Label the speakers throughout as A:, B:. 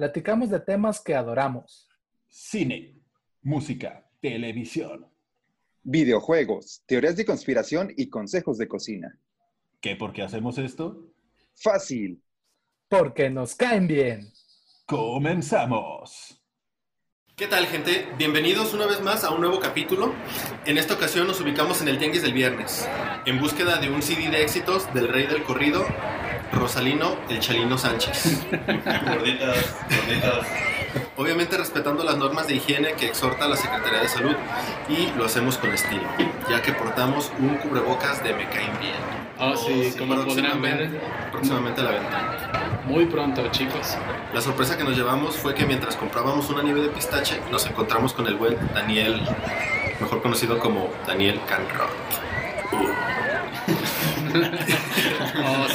A: platicamos de temas que adoramos.
B: cine, música, televisión.
C: Videojuegos, teorías de conspiración y consejos de cocina.
B: ¿Qué por qué hacemos esto?
C: Fácil.
A: Porque nos caen bien.
B: ¡Comenzamos!
D: ¿Qué tal, gente? Bienvenidos una vez más a un nuevo capítulo. En esta ocasión nos ubicamos en el Tianguis del Viernes, en búsqueda de un CD de éxitos del rey del corrido, Rosalino el Chalino Sánchez.
E: Gorditas, gorditas.
D: Obviamente respetando las normas de higiene que exhorta la Secretaría de Salud y lo hacemos con estilo, ya que portamos un cubrebocas de Me Caen Bien.
F: Oh, sí, como podrán ver,
D: Próximamente, a la venta.
F: muy pronto, chicos.
D: La sorpresa que nos llevamos fue que mientras comprábamos una nieve de pistache, nos encontramos con el buen Daniel, mejor conocido como Daniel Canrock.
F: Oh,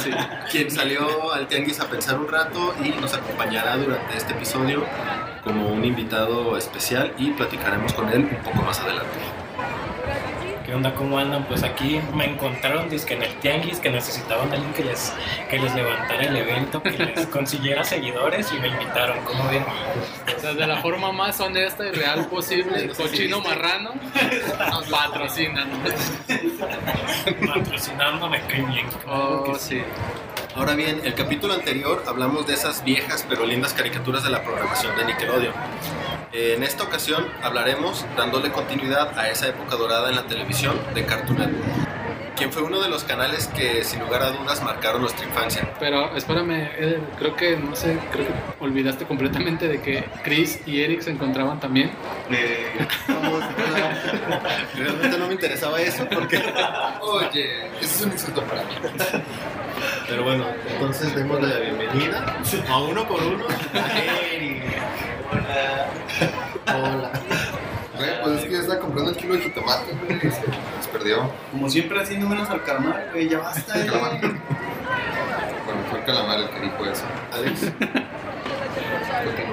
D: quien salió al tianguis a pensar un rato y nos acompañará durante este episodio como un invitado especial y platicaremos con él un poco más adelante.
E: ¿Qué onda? ¿Cómo andan? Pues aquí me encontraron dizque en el tianguis que necesitaban a alguien que les, que les levantara el evento, que les consiguiera seguidores y me invitaron. ¿Cómo ven?
F: O sea, de la forma más honesta y real posible, cochino marrano nos patrocinan.
E: Patrocinando me cae bien. Que
F: Oh, sí.
D: Ahora bien, el capítulo anterior hablamos de esas viejas pero lindas caricaturas de la programación de Nickelodeon. En esta ocasión hablaremos dándole continuidad a esa época dorada en la televisión de Cartoon Network, quien fue uno de los canales que sin lugar a dudas marcaron nuestra infancia.
F: Pero espérame, creo que, no sé, creo que olvidaste completamente de que Chris y Eric se encontraban también.
D: Realmente no me interesaba eso porque, oye, eso es un insulto para mí. Pero bueno, entonces demos la bienvenida a uno por uno a Eric. Hola.
G: Güey, pues es que ya está comprando el kilo de jitomate, güey. Se se perdió.
E: Como siempre haciendo menos al calamar, güey, ya basta.
G: El calamar. Bueno, fue el calamar el que dijo eso.
D: Alex,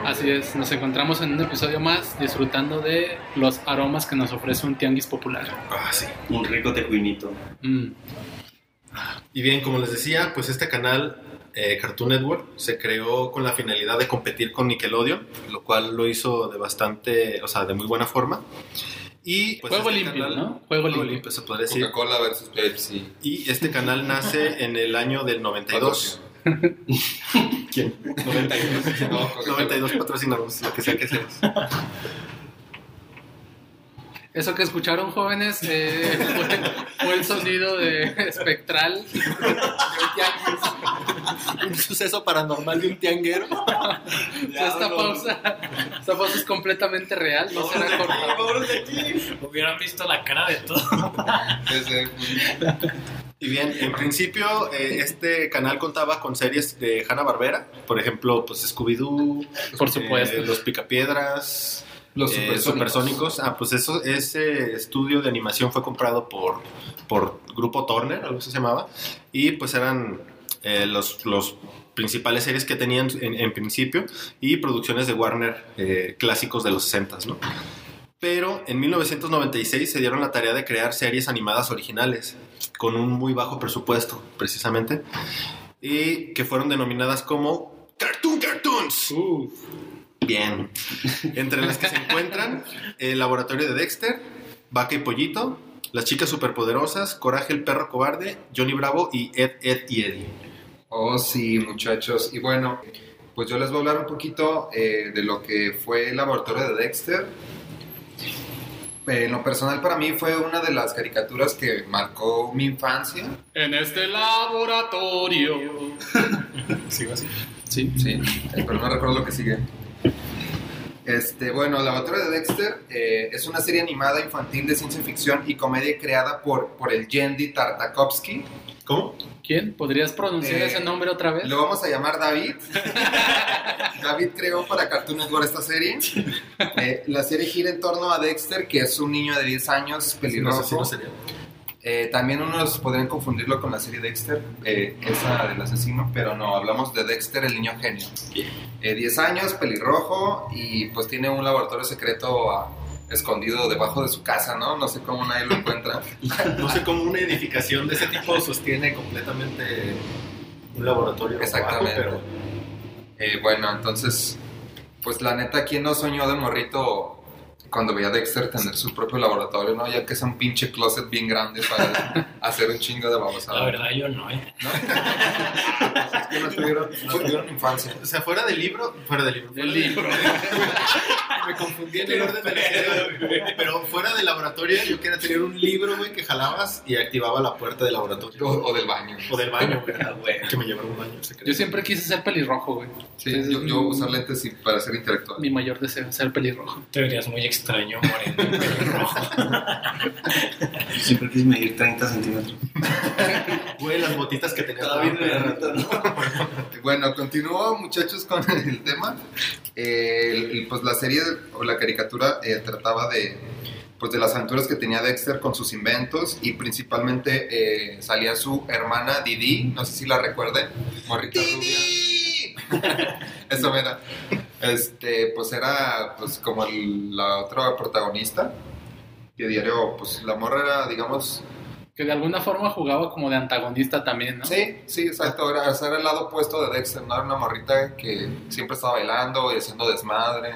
F: Así es, nos encontramos en un episodio más disfrutando de los aromas que nos ofrece un tianguis popular.
D: ah, sí.
E: Un rico tejuinito.
F: Mm.
D: Y bien, como les decía, pues este canal eh, Cartoon Network se creó con la finalidad de competir con Nickelodeon, lo cual lo hizo de bastante, o sea, de muy buena forma. Y pues,
F: Juego
D: este
F: limpio,
D: canal-
F: ¿no? Juego limpio.
D: limpio, se podría decir.
G: Coca-Cola versus Pepsi.
D: Y este canal nace en el año del 92. ¿Quién? 92.
G: No, Coca-Cola.
D: 92 patrocinamos, lo que sea que seas.
F: Eso que escucharon jóvenes eh, fue, fue el sonido de espectral.
D: Un suceso paranormal de un tianguero.
F: esta pausa, esta pausa es completamente real, no será cortada.
E: Hubieran visto la cara de todo.
D: Y bien, en principio eh, este canal contaba con series de Hanna-Barbera, por ejemplo, pues Scooby-Doo,
F: Por supuesto.
D: eh, Los Picapiedras,
G: Los
D: eh,
G: supersónicos.
D: Supersónicos. Ah, pues eso, ese estudio de animación fue comprado por, por Grupo Turner, algo se llamaba, y pues eran eh, los, los principales series que tenían en, en principio y producciones de Warner eh, clásicos de los 60, ¿no? Pero en 1996 se dieron la tarea de crear series animadas originales con un muy bajo presupuesto, precisamente, y que fueron denominadas como Cartoon Cartoons. Bien. Entre las que se encuentran el laboratorio de Dexter, Vaca y Pollito, Las chicas superpoderosas, Coraje el perro cobarde, Johnny Bravo y Ed, Ed y Eddie.
G: Oh, sí, muchachos. Y bueno, pues yo les voy a hablar un poquito eh, de lo que fue el laboratorio de Dexter. Eh, en lo personal para mí fue una de las caricaturas que marcó mi infancia.
F: En este laboratorio.
D: ¿Sigo así?
F: Sí,
G: Sí, pero no recuerdo lo que sigue. Este, bueno, El Laboratorio de Dexter eh, es una serie animada infantil de ciencia ficción y comedia creada por, por el Yendi Tartakovsky.
D: ¿Cómo?
F: ¿Quién? ¿Podrías pronunciar
G: Eh,
F: ese nombre otra vez?
G: Lo vamos a llamar David. David creó para Cartoon Network esta serie. Eh, la serie gira en torno a Dexter, que es un niño de 10 años,
D: No
G: pelirrojo.
D: sé si no sería.
G: Eh, también unos podrían confundirlo con la serie Dexter, eh, esa del asesino, pero no, hablamos de Dexter, el niño genio. Eh, 10 años, pelirrojo, y pues tiene un laboratorio secreto ah, escondido debajo de su casa, ¿no? No sé cómo nadie lo encuentra.
D: No sé cómo una edificación de ese tipo sostiene completamente un laboratorio.
G: Exactamente. Eh, bueno, entonces, pues la neta, ¿quién no soñó de morrito cuando veía a Dexter tener su propio laboratorio, ¿no? Ya que es un pinche closet bien grande para hacer un chingo de babosada.
E: La verdad, yo no, ¿eh?
G: ¿no? es que no tuvieron, no tuvieron infancia.
D: O sea, fuera del libro, fuera del libro.
F: Del
D: fuera
F: libro.
D: Me confundí en el orden de la serie, Pero fuera del laboratorio, yo quería tener un libro, güey, que jalabas y activaba la puerta del laboratorio.
G: O, o del baño.
D: O del baño, güey. Que me llevaron un baño secreto.
F: Yo siempre quise ser pelirrojo, güey.
G: Sí,
F: es
G: yo, yo
F: mi-
G: usar lentes y para ser intelectual.
F: Mi mayor deseo, ser pelirrojo.
E: Te verías muy extraño, moreno, pelirrojo.
H: Siempre quise medir 30 centímetros.
D: Güey, las botitas que tenía.
G: Bueno, continúo muchachos con el tema. Eh, el- pues la serie o la caricatura eh, trataba de, pues de las aventuras que tenía Dexter con sus inventos y principalmente eh, salía su hermana Didi, no sé si la recuerden, morrita rubia. Eso era. Este, pues era pues como el- la otra protagonista. Que diario, pues la morra era, digamos,
F: Que de alguna forma jugaba como de antagonista también, ¿no?
G: Sí, sí, exacto. Era, el lado opuesto de Dexter, ¿no? Era una morrita que siempre estaba bailando y haciendo desmadre.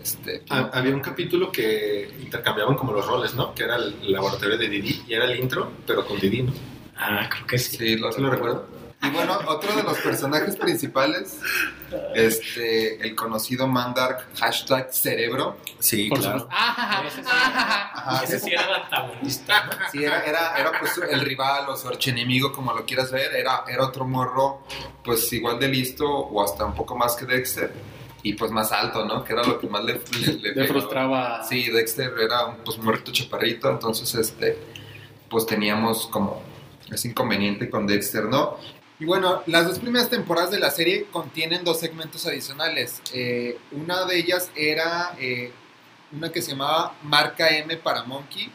G: Este,
D: Ah, Había un capítulo que intercambiaban como los roles, ¿no? Que era el laboratorio de Didi y era el intro, pero con Didi, ¿no?
E: Ah, creo que sí.
G: sí, lo,
D: ¿Sí lo recuerdo?
G: Y bueno, otro de los personajes principales, este, el conocido Mandark, hashtag cerebro.
D: Sí,
F: Por
D: claro.
F: supuesto. Ah,
E: Ese sí,
G: Ajá,
E: ese sí era el antagonista.
G: Sí, era, era, era pues el rival o su archienemigo, como lo quieras ver. Era, era otro morro, pues igual de listo o hasta un poco más que Dexter. Y pues más alto, ¿no? Que era lo que más le, le, le
F: Le
G: pegaba.
F: frustraba.
G: Sí, Dexter era un pues, morrito chaparrito, entonces este, pues teníamos como ese inconveniente con Dexter, ¿no? Y bueno, las dos primeras temporadas de la serie contienen dos segmentos adicionales. Eh, una de ellas era eh, una que se llamaba Marca M para Monkey,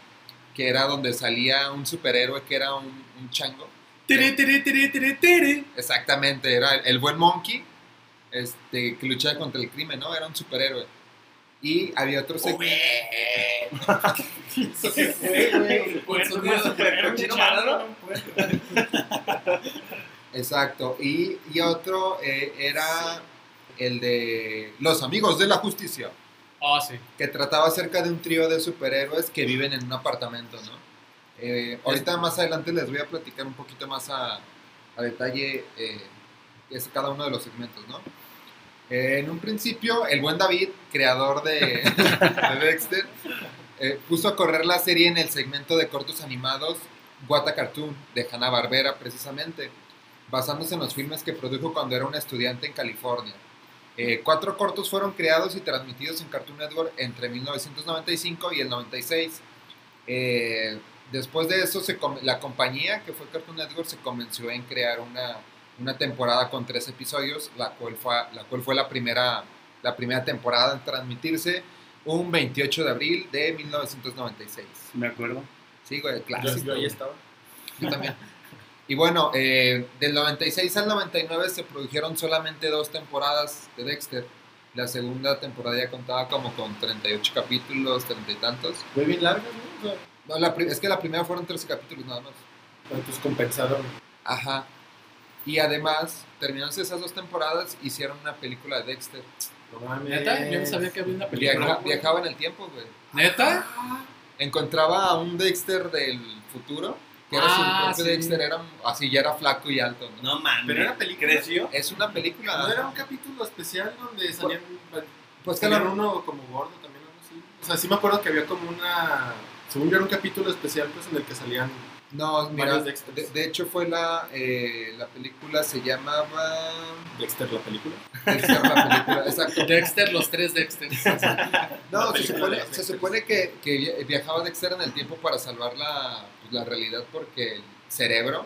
G: que era donde salía un superhéroe que era un, un chango.
D: Tere, tere, tere, tere, tere.
G: Exactamente, era el, el buen Monkey, este, que luchaba contra el crimen, ¿no? Era un superhéroe. Y había otro segmento. Exacto. Y, y otro eh, era el de Los Amigos de la Justicia,
F: Ah, sí.
G: que trataba acerca de un trío de superhéroes que viven en un apartamento, ¿no? Eh, ahorita más adelante les voy a platicar un poquito más a, a detalle eh, es cada uno de los segmentos, ¿no? Eh, en un principio, el buen David, creador de, de Dexter, puso a correr la serie en el segmento de cortos animados Guata Cartoon de Hanna-Barbera, precisamente, basándose en los filmes que produjo cuando era un estudiante en California. Eh, cuatro cortos fueron creados y transmitidos en Cartoon Network entre 1995 y el 96. Eh, después de eso, se la compañía que fue Cartoon Network se convenció en crear una, una temporada con tres episodios, la cual fue la, cual fue la, primera, la primera temporada en transmitirse un 28 de abril de 1996.
H: Me acuerdo.
G: Sí, güey,
D: Yo,
G: clásico.
D: yo ahí estaba.
G: Yo también. Y bueno, eh, del 96 al 99 se produjeron solamente dos temporadas de Dexter. La segunda temporada ya contaba como con 38 capítulos, 30 y tantos.
D: Fue bien larga, ¿no? O sea,
G: No, la pri- es que la primera fueron 13 capítulos nada más.
D: ¿cuántos compensaron?
G: Ajá. Y además, terminándose esas dos temporadas, hicieron una película de Dexter.
D: No mames.
F: ¿Neta? Yo no sabía que había una película.
G: Viaja- viajaba en el tiempo, güey.
F: ¿Neta?
G: Encontraba a un Dexter del futuro, que era
F: Ah,
G: su propio
F: sí.
G: Dexter, era así, ya era flaco y alto. ¿no?
H: No mames.
D: Pero era película.
H: ¿Creció?
G: Es una película.
D: ¿No era un capítulo especial donde salían.
G: Pues que
D: salían
G: la-
D: uno como gordo también, algo así? O sea, sí me acuerdo que había como una. Según yo era un capítulo especial, pues en el que salían.
G: No, mira, de, hecho fue la, eh, la película, se llamaba...
D: Dexter, la película.
G: Dexter, la película, exacto.
F: Dexter, los tres Dexters.
G: No, se supone, se supone que, que viajaba Dexter en el tiempo para salvar la, pues, la realidad porque el cerebro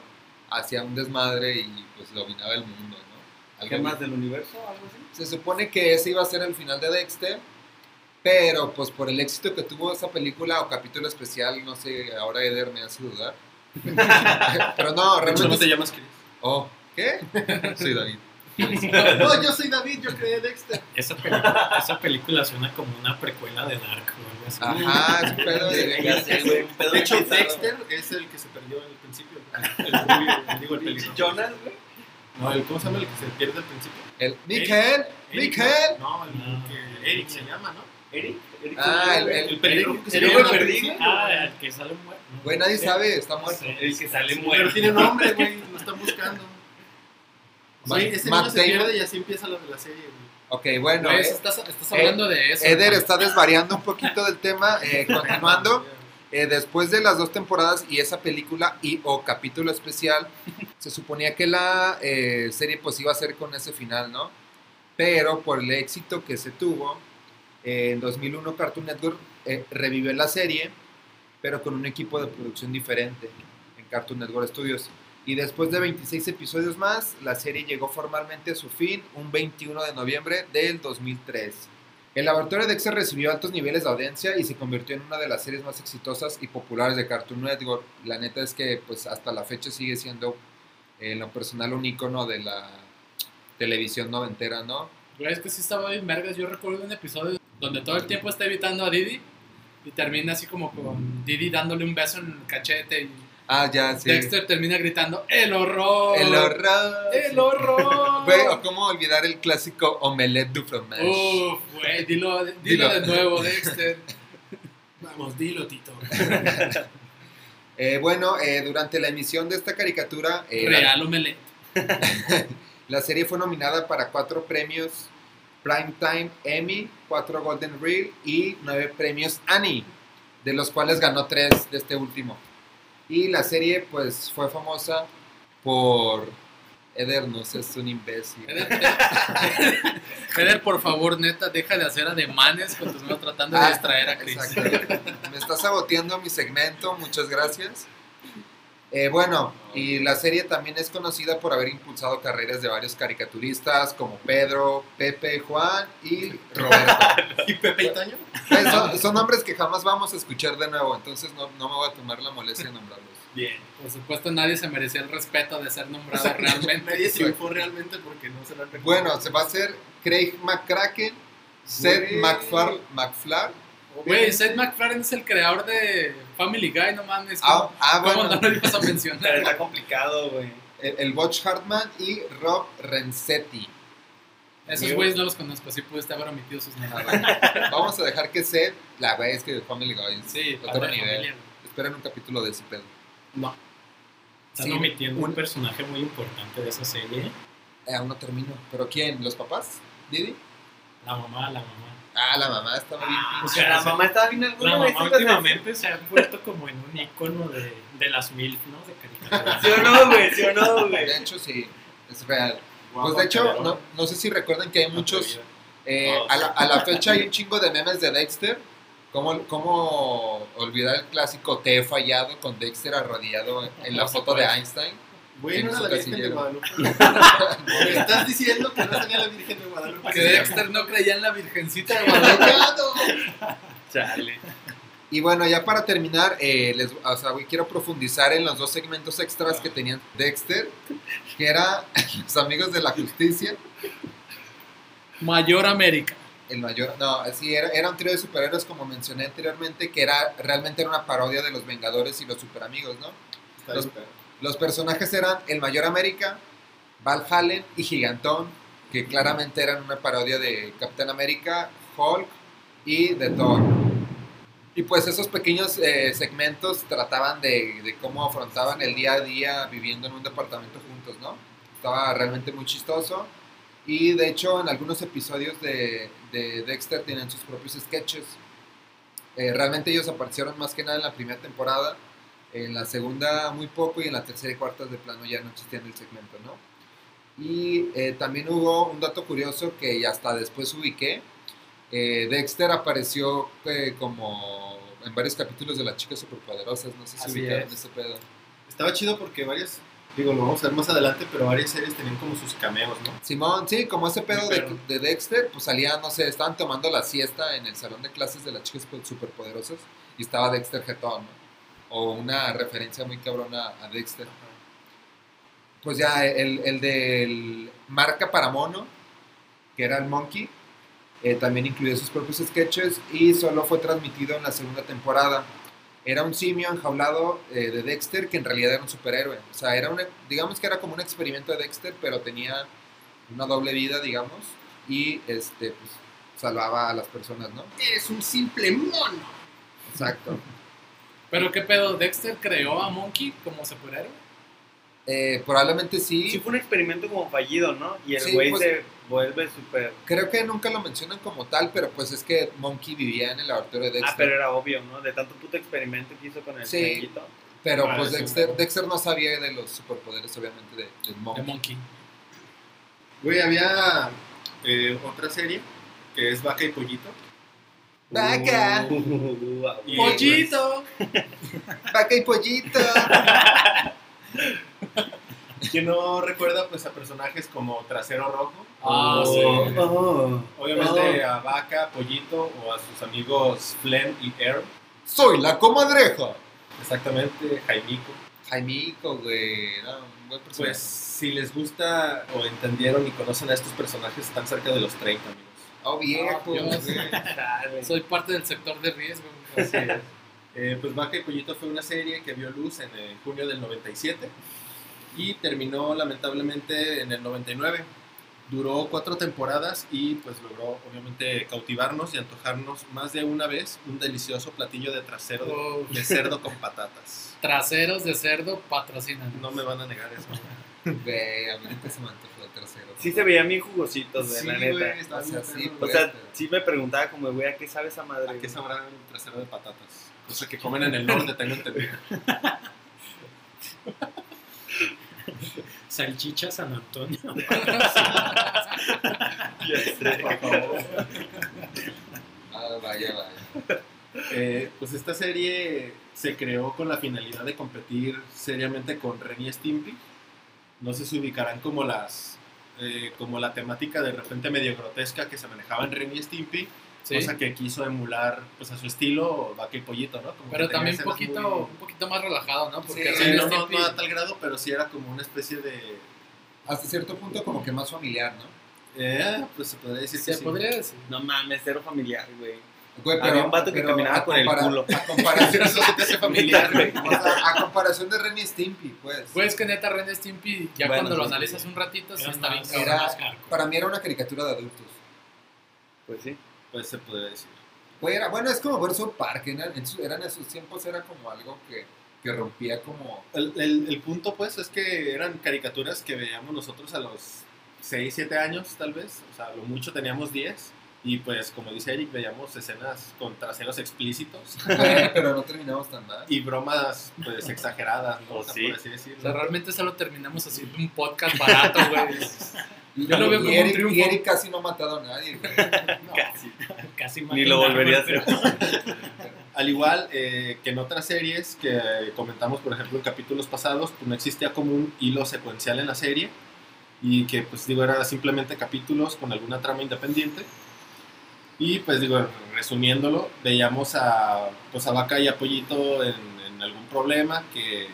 G: hacía un desmadre y pues dominaba el mundo, ¿no? Algo
H: ¿Qué más del universo? ¿Algo así?
G: Se supone que ese iba a ser el final de Dexter, pero pues por el éxito que tuvo esa película o capítulo especial, no sé, ahora Eder me hace dudar. Pero no,
D: hecho, no
G: realmente...
D: te llamas Chris.
G: Oh, ¿qué? Soy David.
D: No, yo soy David, yo creé Dexter.
E: Esa película, esa película suena como una precuela de Dark o algo así.
G: Ajá, es un pedo de...
D: De hecho. Dexter es el que se perdió al principio. El rubio, digo el pelirrojo.
H: Jonas, güey.
D: No, el, ¿cómo se llama el que se pierde al principio?
G: El...
D: Eric,
G: ¡Miquel!
D: No, el que Eric se llama, ¿no?
H: Eric. Eric
G: Ah, el-
D: El que al
H: Perdido.
E: Ah, el que sale muerto.
G: Güey, nadie sabe, está muerto.
H: El que sale
D: Pero
H: muerto.
D: tiene nombre, güey, lo están buscando. Sí, ese
G: Matt
D: niño se pierde y así empieza la, la serie, güey.
G: Ok, bueno.
F: Güey,
G: eh,
F: estás, estás hablando de eso.
G: Eder
F: güey.
G: está desvariando un poquito del tema. eh, continuando, eh, después de las dos temporadas y esa película y o capítulo especial, se suponía que la eh, serie pues iba a ser con ese final, ¿no? Pero por el éxito que se tuvo, eh, en 2001 Cartoon Network eh, revivió la serie, pero con un equipo de producción diferente en Cartoon Network Studios. Y después de 26 episodios más, la serie llegó formalmente a su fin un 21 de noviembre del 2003. El laboratorio de Dexter recibió altos niveles de audiencia y se convirtió en una de las series más exitosas y populares de Cartoon Network. La neta es que pues hasta la fecha sigue siendo eh, en lo personal un icono de la televisión noventera, ¿no?
F: Es que sí estaba bien vergas. Yo recuerdo un episodio donde todo el tiempo está evitando a Didi y termina así como con Didi dándole un beso en el cachete y
G: Ah, ya, sí.
F: Dexter termina gritando ¡El horror!
G: El horror.
F: ¡El horror!
G: Güey, o cómo olvidar el clásico omelette du fromage.
F: Uf, güey, dilo, dilo,
G: Dilo.
F: de nuevo, Dexter.
E: Vamos, dilo, Tito.
G: Eh, bueno, eh, durante la emisión de esta caricatura, eh, la-
F: Real omelette.
G: La serie fue nominada para cuatro premios Primetime Emmy, cuatro Golden Reel y nueve premios Annie, de los cuales ganó tres de este último. Y la serie, pues, fue famosa por Eder, no sé, es un imbécil.
F: Eder, por favor, neta, deja de hacer ademanes cuando estamos tratando de
G: Ah,
F: distraer a Chris.
G: Exacto. Me está saboteando mi segmento, muchas gracias. Eh, bueno, y la serie también es conocida por haber impulsado carreras de varios caricaturistas como Pedro, Pepe, Juan y Roberto.
D: ¿Y Pepe y Toño?
G: Pues son, son nombres que jamás vamos a escuchar de nuevo, entonces no, no me voy a tomar la molestia de nombrarlos.
E: Bien.
F: Por supuesto, nadie se merecía el respeto de ser nombrado
D: O sea,
F: realmente.
D: Nadie se infó realmente porque no se lo han.
G: Bueno, se va a hacer Craig McCracken, Seth. MacFar McFlar.
F: Güey, Seth MacFarlane es el creador de Family Guy, no mames.
G: Ah,
F: ¿Cómo,
G: ah,
F: cómo
G: bueno,
F: no lo ibas a
H: Pero
F: mencionar?
H: está complicado, güey.
G: el, el Butch Hartman y Rob Renzetti.
F: Esos güeyes no los conozco, sí pudiste haber omitido sus
G: Ah,
F: nombres.
G: bueno. Vamos a dejar que Seth, la güey es que Family Guy
F: Sí,
G: otro
F: de
G: nivel. Esperen un capítulo de ese pedo.
E: No. Están
G: Sí,
E: omitiendo
G: un-
E: un personaje muy importante de esa serie.
G: Eh, aún no termino. ¿Pero quién? ¿Los papás? ¿Didi?
E: La mamá, la mamá.
G: Ah, la mamá estaba bien.
E: O
H: O
E: sea,
H: la mamá estaba bien alguna
E: La
H: vez
E: mamá últimamente se ha vuelto como en un icono de, de las mil, ¿no? De caricaturas.
H: ¿Sí o no, güey? ¿Sí o no, güey?
G: De hecho, sí, es real.
D: Guau,
G: Pues de hecho, no, no sé si recuerdan que hay muchos... eh, a, la, a la fecha hay un chingo de memes de Dexter. ¿Cómo, ¿Cómo olvidar el clásico Te he fallado con Dexter arrodillado en la foto de. Einstein?
D: Güey,
G: en
D: no era la Virgen de. Guadalupe. Me estás diciendo que no salía la Virgen de Guadalupe.
F: Que Dexter no creía en la virgencita de Guadalupe.
E: Chale.
G: Y bueno, ya para terminar, eh, les, o sea, güey, quiero profundizar en los dos segmentos extras que tenían Dexter, que era Los Amigos de la Justicia,
F: Mayor América.
G: el mayor, no, sí, era, era un trío de superhéroes como mencioné anteriormente, que era realmente era una parodia de los Vengadores y los Superamigos, ¿no?
D: Está
G: Los- Los personajes eran el Mayor América, Val Hallen y Gigantón, que claramente eran una parodia de Capitán América, Hulk y de Thor. Y pues esos pequeños eh, segmentos trataban de, cómo afrontaban el día a día viviendo en un departamento juntos, ¿no? Estaba realmente muy chistoso. Y de hecho en algunos episodios de, de Dexter tienen sus propios sketches. Eh, realmente ellos aparecieron más que nada en la primera temporada. En la segunda muy poco y en la tercera y cuarta de plano ya no existía en el segmento, ¿no? Y eh, también hubo un dato curioso que hasta después ubiqué. Eh, Dexter apareció eh, como en varios capítulos de las chicas superpoderosas, no sé si
E: Así
G: ubicaron
E: es.
G: ese pedo.
D: Estaba chido porque varios Digo, lo vamos a ver más adelante, pero varias series tenían como sus cameos, ¿no?
G: Simón, sí, como ese pedo de, Dexter, pues salía, no sé, estaban tomando la siesta en el salón de clases de las chicas superpoderosas y estaba Dexter Jetón, ¿no? O una referencia muy cabrona a Dexter. Pues ya, el, el del marca para mono, que era el Monkey, eh, también incluyó sus propios sketches y solo fue transmitido en la segunda temporada. Era un simio enjaulado eh, de Dexter que en realidad era un superhéroe. O sea, era un, digamos que era como un experimento de Dexter, pero tenía una doble vida, digamos, y este, pues, salvaba a las personas, ¿no?
D: Es un simple mono.
G: Exacto.
F: Pero qué pedo, Dexter creó a Monkey como superhéroe.
G: Eh, probablemente sí.
H: Sí fue un experimento como fallido, ¿no? Y el
G: Sí,
H: güey
G: pues-
H: se vuelve súper...
G: Creo que nunca lo mencionan como tal, pero pues es que Monkey vivía en el laboratorio de Dexter.
H: Ah, pero era obvio, ¿no? De tanto puto experimento que hizo con el
G: Sí.
H: changuito.
G: Pero
F: Ah,
G: pues Dexter. Dexter no sabía de los superpoderes, obviamente, de, de
F: De
G: Monkey.
F: Monkey.
D: Güey, había eh, otra serie que es Vaca y Pollito.
G: ¡Vaca!
D: Y-
F: ¡Pollito!
G: ¡Vaca y pollito!
D: ¿Quién no recuerda pues a personajes como Trasero Rojo?
F: Ah,
H: oh,
F: sí.
H: oh,
D: Obviamente
H: oh.
D: a Vaca, Pollito o a sus amigos Flem y Air.
G: ¡Soy la comadreja!
D: Exactamente, Jaimico.
G: Jaimico, güey. Un buen personaje.
D: Pues si les gusta o entendieron y conocen a estos personajes, están cerca de los 30, amigos.
G: Oh, viejo, güey.
H: Chale.
F: Soy parte del sector de riesgo.
D: Así es. Eh, pues Vaca y Pollito fue una serie que vio luz en eh, junio del 97 y terminó lamentablemente en el 99. Duró cuatro temporadas y pues logró obviamente cautivarnos y antojarnos más de una vez un delicioso platillo de trasero de, de cerdo con patatas.
F: traseros de cerdo patrocinan.
D: No me van a negar eso.
G: Güey, a mí nunca se me antojó el trasero.
H: Sí se veían bien jugositos, güey,
D: Sí,
H: la neta.
G: O sea, sí,
D: perro.
H: O
G: pues.
H: sea, sí me preguntaba como, güey, ¿a qué sabe esa madre?
D: ¿A qué sabrá el trasero de patatas? Cosa que comen en el norte, tengo entendido.
E: Salchicha San Antonio.
H: Ya sé.
D: Por favor.
G: Ah, vaya, vaya.
D: Eh, pues esta serie se creó con la finalidad de competir seriamente con Ren y Stimpy. No sé si ubicarán como las eh, como la temática de repente medio grotesca que se manejaba en Ren y Stimpy,
F: Sí.
D: cosa que quiso emular pues a su estilo Vaca y Pollito, ¿no? Como
F: Pero también un poquito,
D: muy-
F: un poquito más relajado, ¿no? Porque
G: Sí,
D: no, no- a tal grado, pero sí era como una especie de...
G: Hasta cierto punto como que más familiar, ¿no?
D: eh, pues se podría decir que
F: se
D: sí.
F: podría decir.
H: No mames, cero familiar, güey.
G: Güey,
H: Había un vato que caminaba
G: a
H: con el culo.
G: A comparación,
D: Eso se te hace familiar, güey.
G: o sea, a comparación de Ren y Stimpy, pues.
F: Pues que neta, Ren y Stimpy, ya
H: Bueno,
F: cuando lo analizas
H: sí.
F: un ratito, sí está bien
E: más-
F: cabrón.
G: Para mí era una caricatura de adultos.
H: Pues sí.
D: Pues se podría decir.
G: Güey, era, bueno, es como ver South Park. En, en su- eran esos tiempos, era como algo que, que rompía como...
D: El, el- el punto, pues, es que eran caricaturas que veíamos nosotros a los 6, 7 años, tal vez. O sea, lo mucho teníamos 10. Y pues, como dice Eric, veíamos escenas con traseros explícitos
G: pero no terminamos tan mal.
D: y bromas, pues, exageradas, ¿no?
H: Oh,
D: O sea,
H: sí.
D: por así decirlo.
F: O sea, realmente solo terminamos haciendo un podcast barato, güey.
G: Y,
F: Yo lo veo
G: y
F: como un
G: Eric,
F: triunfo.
G: y Eric casi no ha matado a nadie, güey.
H: Casi.
E: Casi
H: Ni lo
E: un
H: volvería a hacer.
D: Al igual eh, que en otras series que comentamos, por ejemplo, en capítulos pasados, pues no existía como un hilo secuencial en la serie y que, pues digo, era simplemente capítulos con alguna trama independiente. Y pues digo, resumiéndolo, veíamos a, pues, a Vaca y a Pollito en, en algún problema que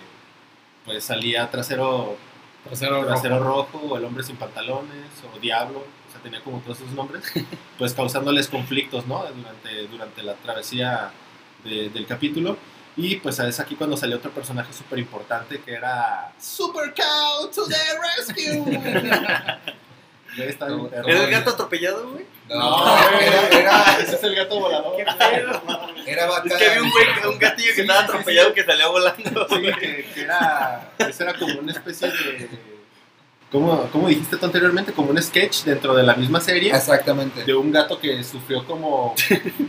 D: pues salía trasero,
F: Trasero
D: trasero
F: rojo.
D: rojo o el hombre sin pantalones o diablo, o sea, tenía como todos esos nombres, pues causándoles conflictos, ¿no? Durante, durante la travesía de- del capítulo. Y pues es aquí cuando salió otro personaje súper importante que era Super Cow to the rescue. Está.
H: ¿Era el gato atropellado, güey?
G: No, era, era,
D: ese es el gato volador.
H: ¿Qué pedo?
G: era vaca.
H: Es que había un güey, un gatillo que
D: Sí,
H: estaba
D: sí, sí.
H: atropellado que salía volando.
D: Sí, que, que era, ese era como una especie de... ¿Cómo, ¿Cómo dijiste tú anteriormente? Como un sketch dentro de la misma serie.
G: Exactamente.
D: de un gato que sufrió como,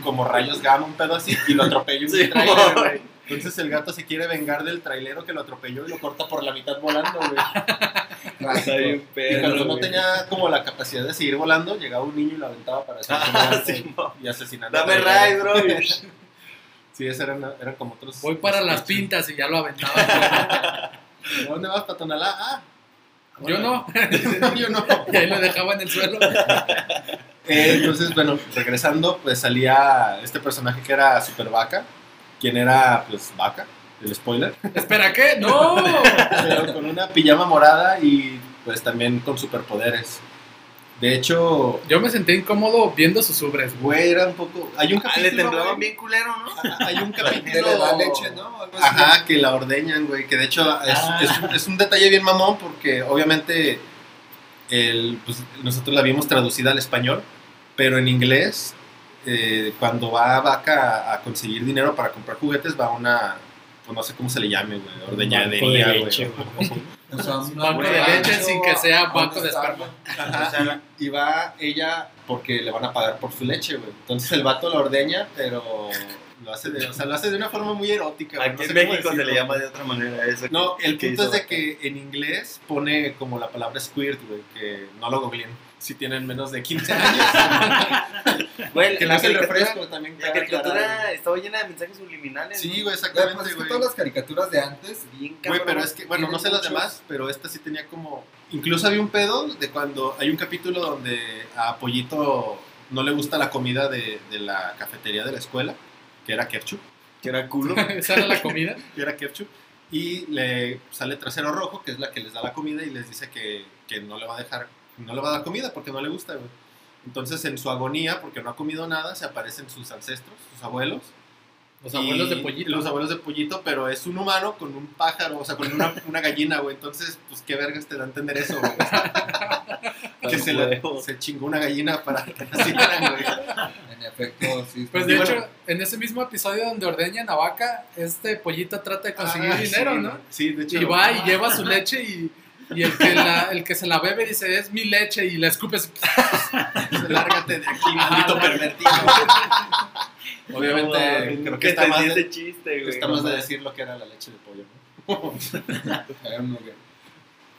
D: como rayos gamma, un pedo así, y lo atropelló un
H: Sí,
D: trailer, güey. Entonces el gato se quiere vengar del trailero que lo atropelló y lo corta por la mitad volando, güey.
G: Clásico.
H: Está bien
D: Y cuando no tenía como la capacidad de seguir volando, llegaba un niño y lo aventaba para hacer como
H: Ah, sí,
D: y asesinando.
H: Dame ray, bro.
D: Sí, esos eran, eran como otros.
F: Voy para las pintas y ya lo aventaba.
D: ¿A dónde vas, Patonalá? Ah,
F: Yo no.
D: no, yo no.
F: Y ahí lo dejaba en el suelo.
D: Eh, entonces, bueno, regresando, pues salía este personaje que era Super Vaca, quien era, pues, Vaca, el spoiler,
F: Espera, ¿qué? ¡No!
D: pero con una pijama morada y, pues, también con superpoderes. De hecho,
F: Yo me sentí incómodo viendo sus ubres.
D: güey, era un poco... Hay un
H: Ah,
D: capítulo,
H: le temblaban
D: güey,
H: bien culero, ¿no?
D: Hay un
G: Que
D: capítulo...
G: le da leche, ¿no? Algo así.
D: Ajá, que la ordeñan, güey. Que de hecho es,
H: Ah.
D: es un- es un detalle bien mamón porque obviamente el, pues, nosotros la vimos traducida al español, pero en inglés, eh, cuando va Vaca a, a conseguir dinero para comprar juguetes, va a una, pues no sé cómo se le llame, güey, ordeñadería,
E: Banco de
D: güey.
E: leche,
D: o
G: sea, un
F: Banco de leche sin que sea banco de esperma.
D: Ajá,
H: O sea,
D: y, y va ella porque le van a pagar por su leche, güey. Entonces el vato la ordeña, pero lo hace de, o sea, lo hace de una forma muy erótica.
H: Aquí
D: no sé
H: en México se le llama de otra manera eso.
D: No, el punto es de que en inglés pone como la palabra squirt, güey, que no lo googleen si tienen menos de 15 años.
H: Güey,
D: que
H: la
D: no es el
H: caricatura-
D: refresco también.
H: La caricatura estaba llena de mensajes subliminales.
D: Sí, güey, exactamente,
G: pues es que
D: güey.
G: todas las caricaturas de antes,
H: Bien
D: Güey,
H: cabrón.
D: pero es que, bueno, no sé las demás, pero esta sí tenía como... Incluso había un pedo de cuando hay un capítulo donde a Pollito no le gusta la comida de, de la cafetería de la escuela, que era ketchup.
H: Que era culo.
F: Esa era la comida.
D: que era ketchup, y le sale trasero rojo, que es la que les da la comida, y les dice que, que no le va a dejar, no le va a dar comida porque no le gusta, güey. Entonces, en su agonía, porque no ha comido nada, se aparecen sus ancestros, sus abuelos.
F: Los abuelos de pollito.
D: Los abuelos de pollito, pero es un humano con un pájaro, o sea, con una, una gallina, güey. Entonces, pues, ¿qué vergas te da a entender eso, güey? que se, le, se chingó una gallina para que nacieran, güey.
G: en efecto, sí.
F: Pues de
D: Y bueno.
F: hecho, en ese mismo episodio donde ordeñan a vaca, este pollito trata de conseguir
D: Ah,
F: dinero,
D: sí,
F: ¿no?
D: Sí, de hecho.
F: Y va y lleva su leche y, y el, que la, el que se la bebe dice, es mi leche, y la escupe así.
D: Lárgate de aquí, maldito pervertido. Obviamente, creo que está más, de,
H: chiste, güey.
D: está más de decir lo que era la leche de pollo.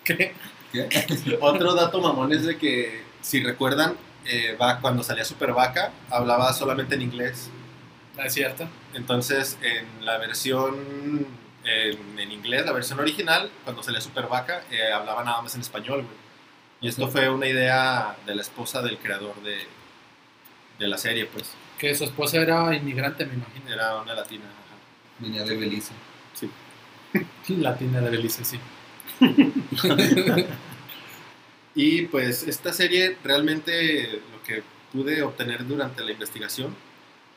F: ¿Qué?
G: ¿Qué?
D: Otro dato mamón es de que, si recuerdan, eh, va, cuando salía Super Vaca, hablaba solamente en inglés.
F: No es cierto.
D: Entonces, en la versión en, en inglés, la versión original, cuando salía Super Vaca, eh, hablaba nada más en español, güey. Y esto fue una idea de la esposa del creador de, de la serie, pues.
F: Que su esposa era inmigrante, me imagino.
D: Era una latina. ajá.
G: Venía de Belice.
F: Latina de Belice, sí.
D: Y pues esta serie realmente lo que pude obtener durante la investigación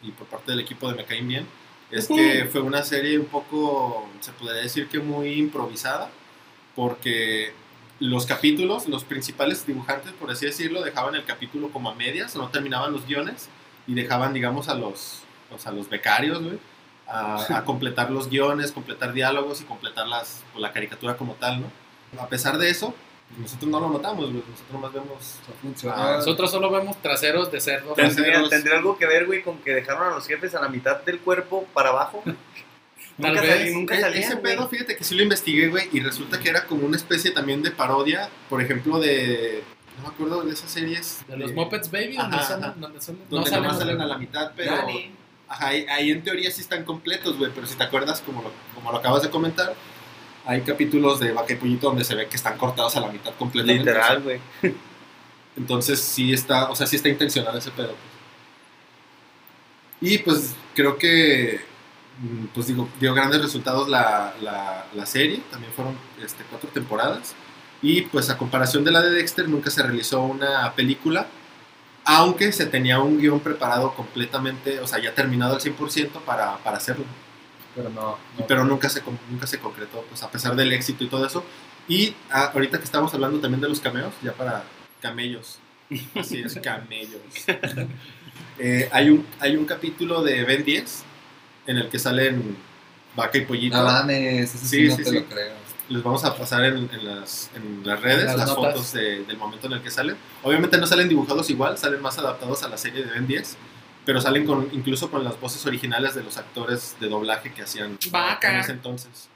D: y por parte del equipo de Me Caen Bien es que fue una serie un poco, se podría decir que muy improvisada, porque los capítulos, los principales dibujantes, por así decirlo, dejaban el capítulo como a medias, no terminaban los guiones y dejaban, digamos, a los, pues, a los becarios, güey, a, a completar los guiones, completar diálogos y completar las, pues, la caricatura como tal, ¿no? A pesar de eso, nosotros no lo notamos, güey, nosotros más vemos... Ah,
F: Nosotros solo vemos traseros de cerdo.
D: Ten-
H: ¿Tendría, tendría algo que ver, güey, con que dejaron a los jefes a la mitad del cuerpo para abajo?
F: Tal
H: nunca
F: vez.
H: salí- nunca
D: E-
H: salían,
D: ese
H: güey.
D: pedo, fíjate que sí lo investigué, güey, y resulta que era como una especie también de parodia, por ejemplo, de... No me acuerdo de esas series...
F: De los Muppets Baby, donde,
D: Ajá,
F: son-
D: ajá.
F: donde son- no
D: Donde
F: salen
D: nomás
F: los-
D: salen a la mitad, pero...
H: Dani.
D: Ajá, ahí, ahí en teoría sí están completos, güey, pero si te acuerdas, como lo, como lo acabas de comentar, hay capítulos de Vaca y Pollito donde se ve que están cortados a la mitad completamente.
H: Literal, güey.
D: Entonces sí está, o sea, sí está intencionado ese pedo. pues. Y pues creo que, mm, pues digo, dio grandes resultados la, la, la serie, también fueron este, cuatro temporadas. Y pues a comparación de la de Dexter, nunca se realizó una película, aunque se tenía un guion preparado completamente, o sea, ya terminado al 100% para, para hacerlo
G: Pero no. no.
D: pero nunca se, nunca se concretó, pues a pesar del éxito y todo eso. Y ah, ahorita que estamos hablando también de los cameos, ya para camellos, así es, camellos. Eh, hay, un, hay un capítulo de Ben 10 en el que salen Vaca y Pollito.
G: No mames, eso sí,
D: Sí,
G: no
D: sí,
G: te
D: sí.
G: lo creo.
D: Les vamos a pasar en, en las, en las redes
F: Las
D: fotos de- del momento en el que salen. Obviamente no salen dibujados igual, salen más adaptados a la serie de Ben 10, pero salen con, incluso con las voces originales de los actores de doblaje que hacían
F: Vaca.
D: en ese entonces.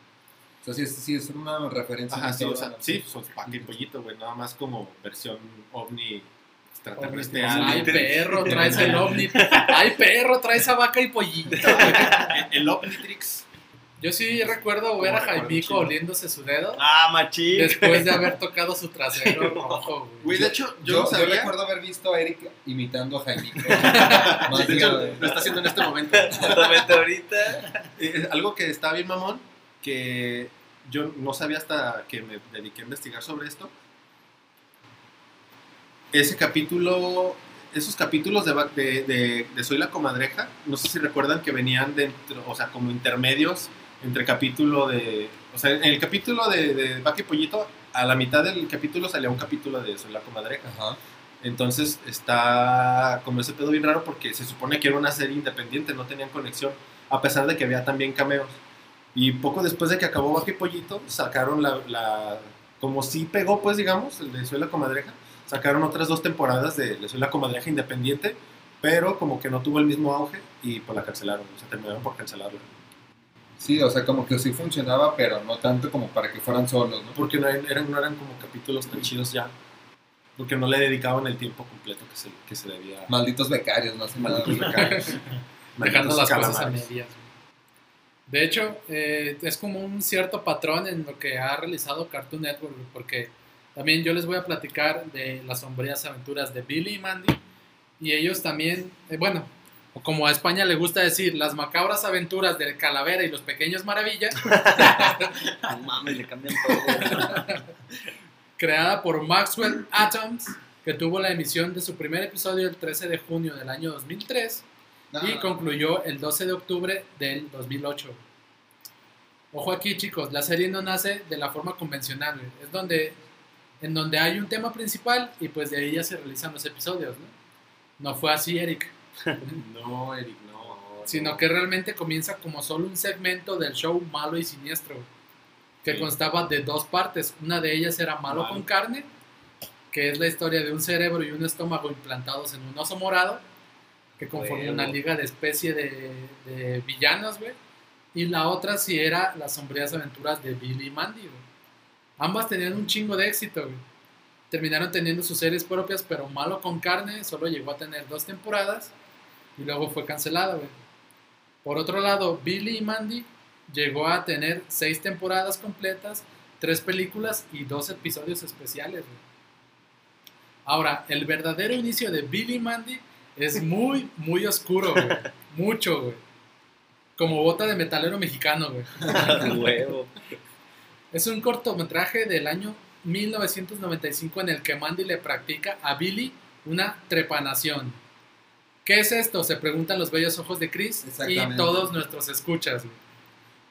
G: O sea, sí, es- sí es una referencia.
D: Ajá, sí, o sea, sí, son Vaca y Pollito, güey, nada más como versión ovni extraterrestre.
F: Ay, perro, traes el ovni. Ay, perro, traes a vaca y pollito.
D: el, el Omnitrix.
F: Yo sí recuerdo ver a Jaimico oliéndose su dedo
H: Ah, machín.
F: después de haber tocado su trasero rojo, güey.
D: De hecho, yo,
G: Yo,
D: no
G: yo
D: sabía.
G: recuerdo haber visto a Eric imitando a Jaime. Más
D: de hecho, lo está haciendo en este momento.
H: Justamente ahorita.
D: Eh, algo que está bien mamón, que yo no sabía hasta que me dediqué a investigar sobre esto. Ese capítulo, esos capítulos de, de, de- de Soy la Comadreja, no sé si recuerdan que venían dentro, o sea, como intermedios entre capítulo de... O sea, en el capítulo de, de Vaca y Pollito, a la mitad del capítulo salía un capítulo de Soy la Comadreja.
G: Ajá.
D: Entonces está como ese pedo bien raro porque se supone que era una serie independiente, no tenían conexión, a pesar de que había también cameos. Y poco después de que acabó Vaca y Pollito, sacaron la, la- como si pegó, pues digamos, el de Soy la Comadreja, sacaron otras dos temporadas de, de Soy la Comadreja independiente, pero como que no tuvo el mismo auge y pues la cancelaron, o sea, terminaron por cancelarla.
G: Sí, o sea, como que sí funcionaba, pero no tanto como para que fueran solos, ¿no?
D: Porque no eran, no eran como capítulos tan chidos ya, porque no le dedicaban el tiempo completo que se, que se debía.
G: Malditos becarios, que nada.
D: Malditos becarios.
F: dejando las cosas a medias. De hecho, eh, es como un cierto patrón en lo que ha realizado Cartoon Network, porque también yo les voy a platicar de las sombrías aventuras de Billy y Mandy, y ellos también, eh, bueno, o como a España le gusta decir, las macabras aventuras de Calavera y los Pequeños Maravillas,
H: No mames, le cambian todo.
F: creada por Maxwell Atoms, que tuvo la emisión de su primer episodio el 13 de junio del año 2003 y concluyó el 12 de octubre del 2008. Ojo aquí, chicos, la serie no nace de la forma convencional, es donde en donde hay un tema principal y pues de ahí ya se realizan los episodios, ¿no? No fue así, Eric,
D: No, Eric, no.
F: sino que realmente comienza como solo un segmento del show Malo y Siniestro, que
D: Sí.
F: constaba de dos partes. Una de ellas era Malo
D: Malo.
F: con carne, que es la historia de un cerebro y un estómago implantados en un oso morado, que conforma una liga de especie de, de villanos, güey. Y la otra sí era las sombrías aventuras de Billy y Mandy, güey. Ambas tenían un chingo de éxito, güey. Terminaron teniendo sus series propias, pero Malo con carne solo llegó a tener dos temporadas y luego fue cancelada, güey. Por otro lado, Billy y Mandy llegó a tener seis temporadas completas, tres películas y dos episodios especiales, güey. Ahora, el verdadero inicio de Billy y Mandy es muy, muy oscuro, güey. Mucho, güey. Como bota de metalero mexicano, güey.
H: Huevo.
F: Es un cortometraje del año 1995 en el que Mandy le practica a Billy una trepanación. ¿Qué es esto? Se preguntan los bellos ojos de Chris y todos nuestros escuchas. güey.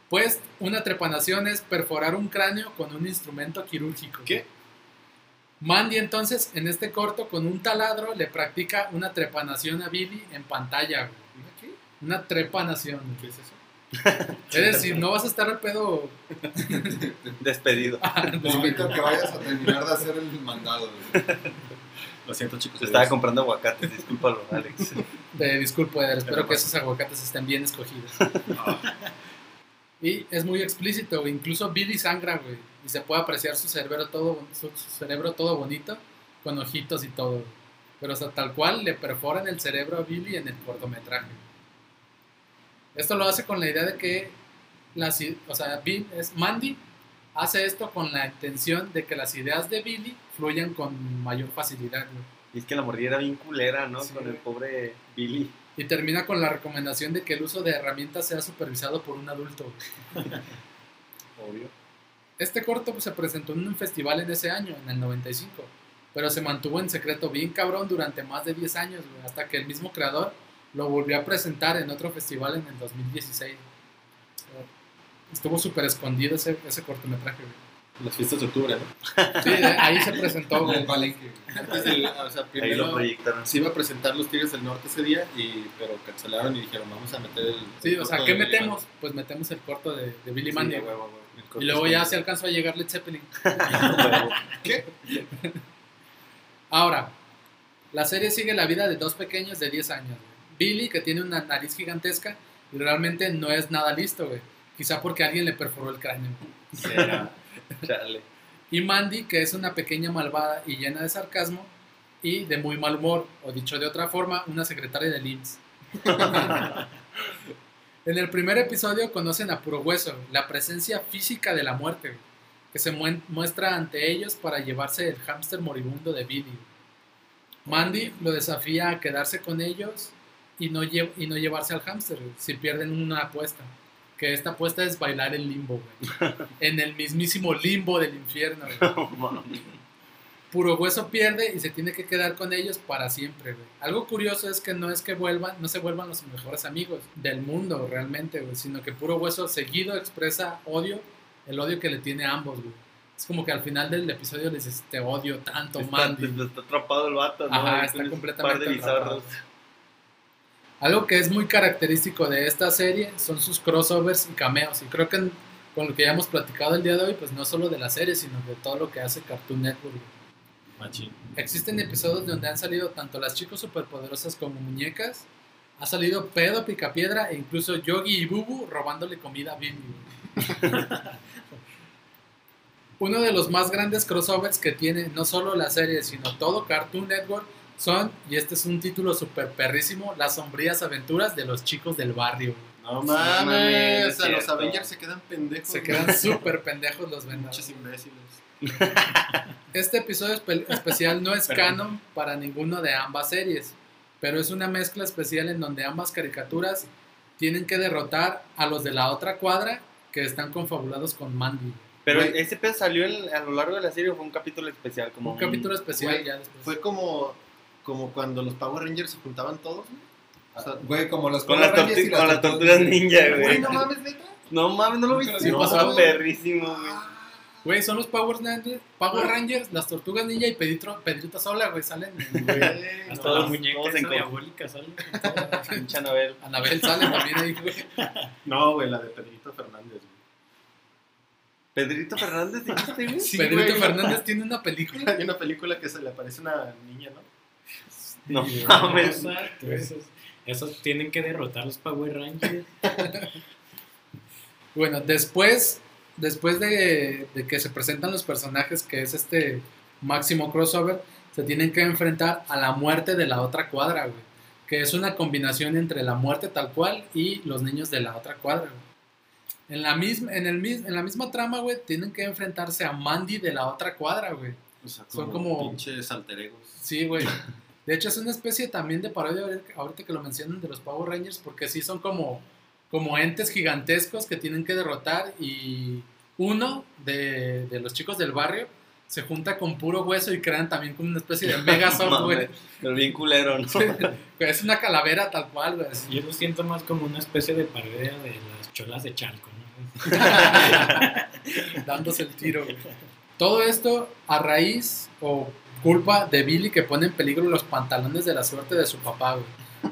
F: Pues una trepanación es perforar un cráneo con un instrumento quirúrgico.
D: ¿Qué?
F: Mandy entonces en este corto con un taladro le practica una trepanación a Billy en pantalla. güey. Una trepanación.
D: ¿Qué es eso?
F: Es decir, no vas a estar al pedo
H: Despedido.
G: Necesito que vayas a terminar de hacer el mandado. güey.
D: Lo siento, chicos.
H: Estaba comprando aguacates, discúlpalo, Alex.
F: De disculpe, Eder, espero
D: Pero
F: que
D: pasa.
F: esos aguacates estén bien escogidos. y es muy explícito, incluso Billy sangra, güey. Y se puede apreciar su cerebro todo, su, cerebro todo bonito, con ojitos y todo. Pero o sea, tal cual le perforan el cerebro a Billy en el cortometraje. Esto lo hace con la idea de que las, i- o sea, Bill, es, Mandy hace esto con la intención de que las ideas de Billy fluyan con mayor facilidad, güey.
H: Y es que la mordida era bien culera, ¿no?
F: Sí,
H: Con el pobre Billy.
F: Y termina con la recomendación de que el uso de herramientas sea supervisado por un adulto.
H: Obvio.
F: Este corto pues, se presentó en un festival en ese año, en el 95, pero se mantuvo en secreto bien cabrón durante más de 10 años, güey, hasta que el mismo creador lo volvió a presentar en otro festival en el 2016. Estuvo súper escondido ese, ese cortometraje, güey.
D: Las fiestas de octubre, ¿no?
F: Sí, ahí se presentó,
G: En
F: güey.
G: el palenque.
D: Antes del, o sea,
H: Ahí lo
D: primero
H: proyectaron.
D: se iba a presentar los Tigres del Norte ese día, y, pero cancelaron y dijeron, vamos a meter el...
F: Sí, o sea, ¿qué metemos? Pues metemos el corto de, de Billy
D: Sí,
F: Mandy, güey. Y luego ya se alcanzó a llegar Led Zeppelin.
H: Huevo.
F: Ahora, la serie sigue la vida de dos pequeños de 10 años. güey. Billy, que tiene una nariz gigantesca y realmente no es nada listo, güey. Quizá porque alguien le perforó el cráneo.
D: Será.
H: Chale.
F: Y Mandy, que es una pequeña malvada y llena de sarcasmo y de muy mal humor, o dicho de otra forma, una secretaria del IMSS. En el primer episodio conocen a Puro Hueso, la presencia física de la muerte, que se muestra ante ellos para llevarse el hámster moribundo de Billy. Mandy lo desafía a quedarse con ellos y no, y no llevarse al hámster si pierden una apuesta. Que esta apuesta es bailar el limbo, güey. En el mismísimo limbo del infierno, güey. Puro Hueso pierde y se tiene que quedar con ellos para siempre, güey. Algo curioso es que no es que vuelvan, no se vuelvan los mejores amigos del mundo realmente, güey, sino que Puro Hueso seguido expresa odio, el odio que le tiene a ambos, güey. Es como que al final del episodio les dice, te odio tanto,
H: Está,
F: Mandy.
H: está atrapado el vato, ¿no?
F: Ajá, está completamente atrapado. Algo que es muy característico de esta serie son sus crossovers y cameos. Y creo que en- con lo que ya hemos platicado el día de hoy, pues no solo de la serie, sino de todo lo que hace Cartoon Network.
E: Machín.
F: Existen episodios donde han salido tanto las chicas superpoderosas como muñecas. Ha salido Pedo, Picapiedra e incluso Yogi y Bubu robándole comida a güey. Uno de los más grandes crossovers que tiene no solo la serie, sino todo Cartoon Network son, y este es un título super perrísimo, Las sombrías aventuras de los chicos del barrio.
D: No
H: mames,
D: mames,
H: es
D: o sea, los. Avengers se quedan pendejos.
F: Se quedan súper pendejos los
D: Muchos
F: vendados.
D: imbéciles.
F: Este episodio espe- especial no es
E: Perdón.
F: canon para ninguno de ambas series, pero es una mezcla especial en donde ambas caricaturas tienen que derrotar a los de la otra cuadra que están confabulados con Mandy.
H: Pero ese pedo salió en- a lo largo de la serie o fue un capítulo especial. Como
F: Un capítulo especial ya después.
D: Fue como, como cuando los Power Rangers se juntaban todos, güey. O sea,
G: Güey, como los
H: Con las,
G: y
H: torti- con las
G: tortugas
H: ninja,
D: güey,
H: güey.
D: no mames, neta.
H: No mames, no lo viste.
F: Sí,
H: No,
F: pasó,
H: estaba
F: güey.
H: perrísimo, güey.
F: Güey, son los Power Rangers, Power Rangers, las Tortugas Ninja y Pedrito, Pedrito Sola, güey, salen. en-
D: Güey,
E: Hasta muñeca
H: todos
E: esa
H: en
E: diabólica sale. con todo.
H: Pinche Anabel.
F: Anabel sale también ahí, güey.
D: No, güey, la de Pedrito Fernández, güey.
H: Pedrito Fernández, dijiste, güey.
D: Sí,
F: Pedrito
D: güey.
F: Fernández tiene una película.
D: Hay una película que se le aparece una niña, ¿no?
H: No mames.
E: Exacto, esos, esos tienen que derrotar los Power Rangers.
F: Bueno, después, después de, de que se presentan los personajes, que es este máximo crossover, se tienen que enfrentar a la muerte de la otra cuadra, güey. Que es una combinación entre la muerte tal cual y los niños de la otra cuadra, güey. En la, misma, en, el, mis- en la misma trama, güey, tienen que enfrentarse a Mandy de la otra cuadra, güey.
D: O sea,
F: Son
D: como,
F: como-
D: pinches alter egos.
F: Sí, güey. De hecho, es una especie también de parodia, ahorita- que lo mencionan, de los Power Rangers, porque sí son como, como entes gigantescos que tienen que derrotar y uno de, de los chicos del barrio se junta con puro hueso y crean también como una especie de Megazord, güey.
H: Pero bien culero, ¿no?
F: Es una calavera tal cual, güey.
E: Yo lo siento más como una especie de parodia de las cholas de Chalco, ¿no?
F: dándose el tiro. güey. Todo esto a raíz o culpa de Billy que pone en peligro los pantalones de la suerte de su papá, güey.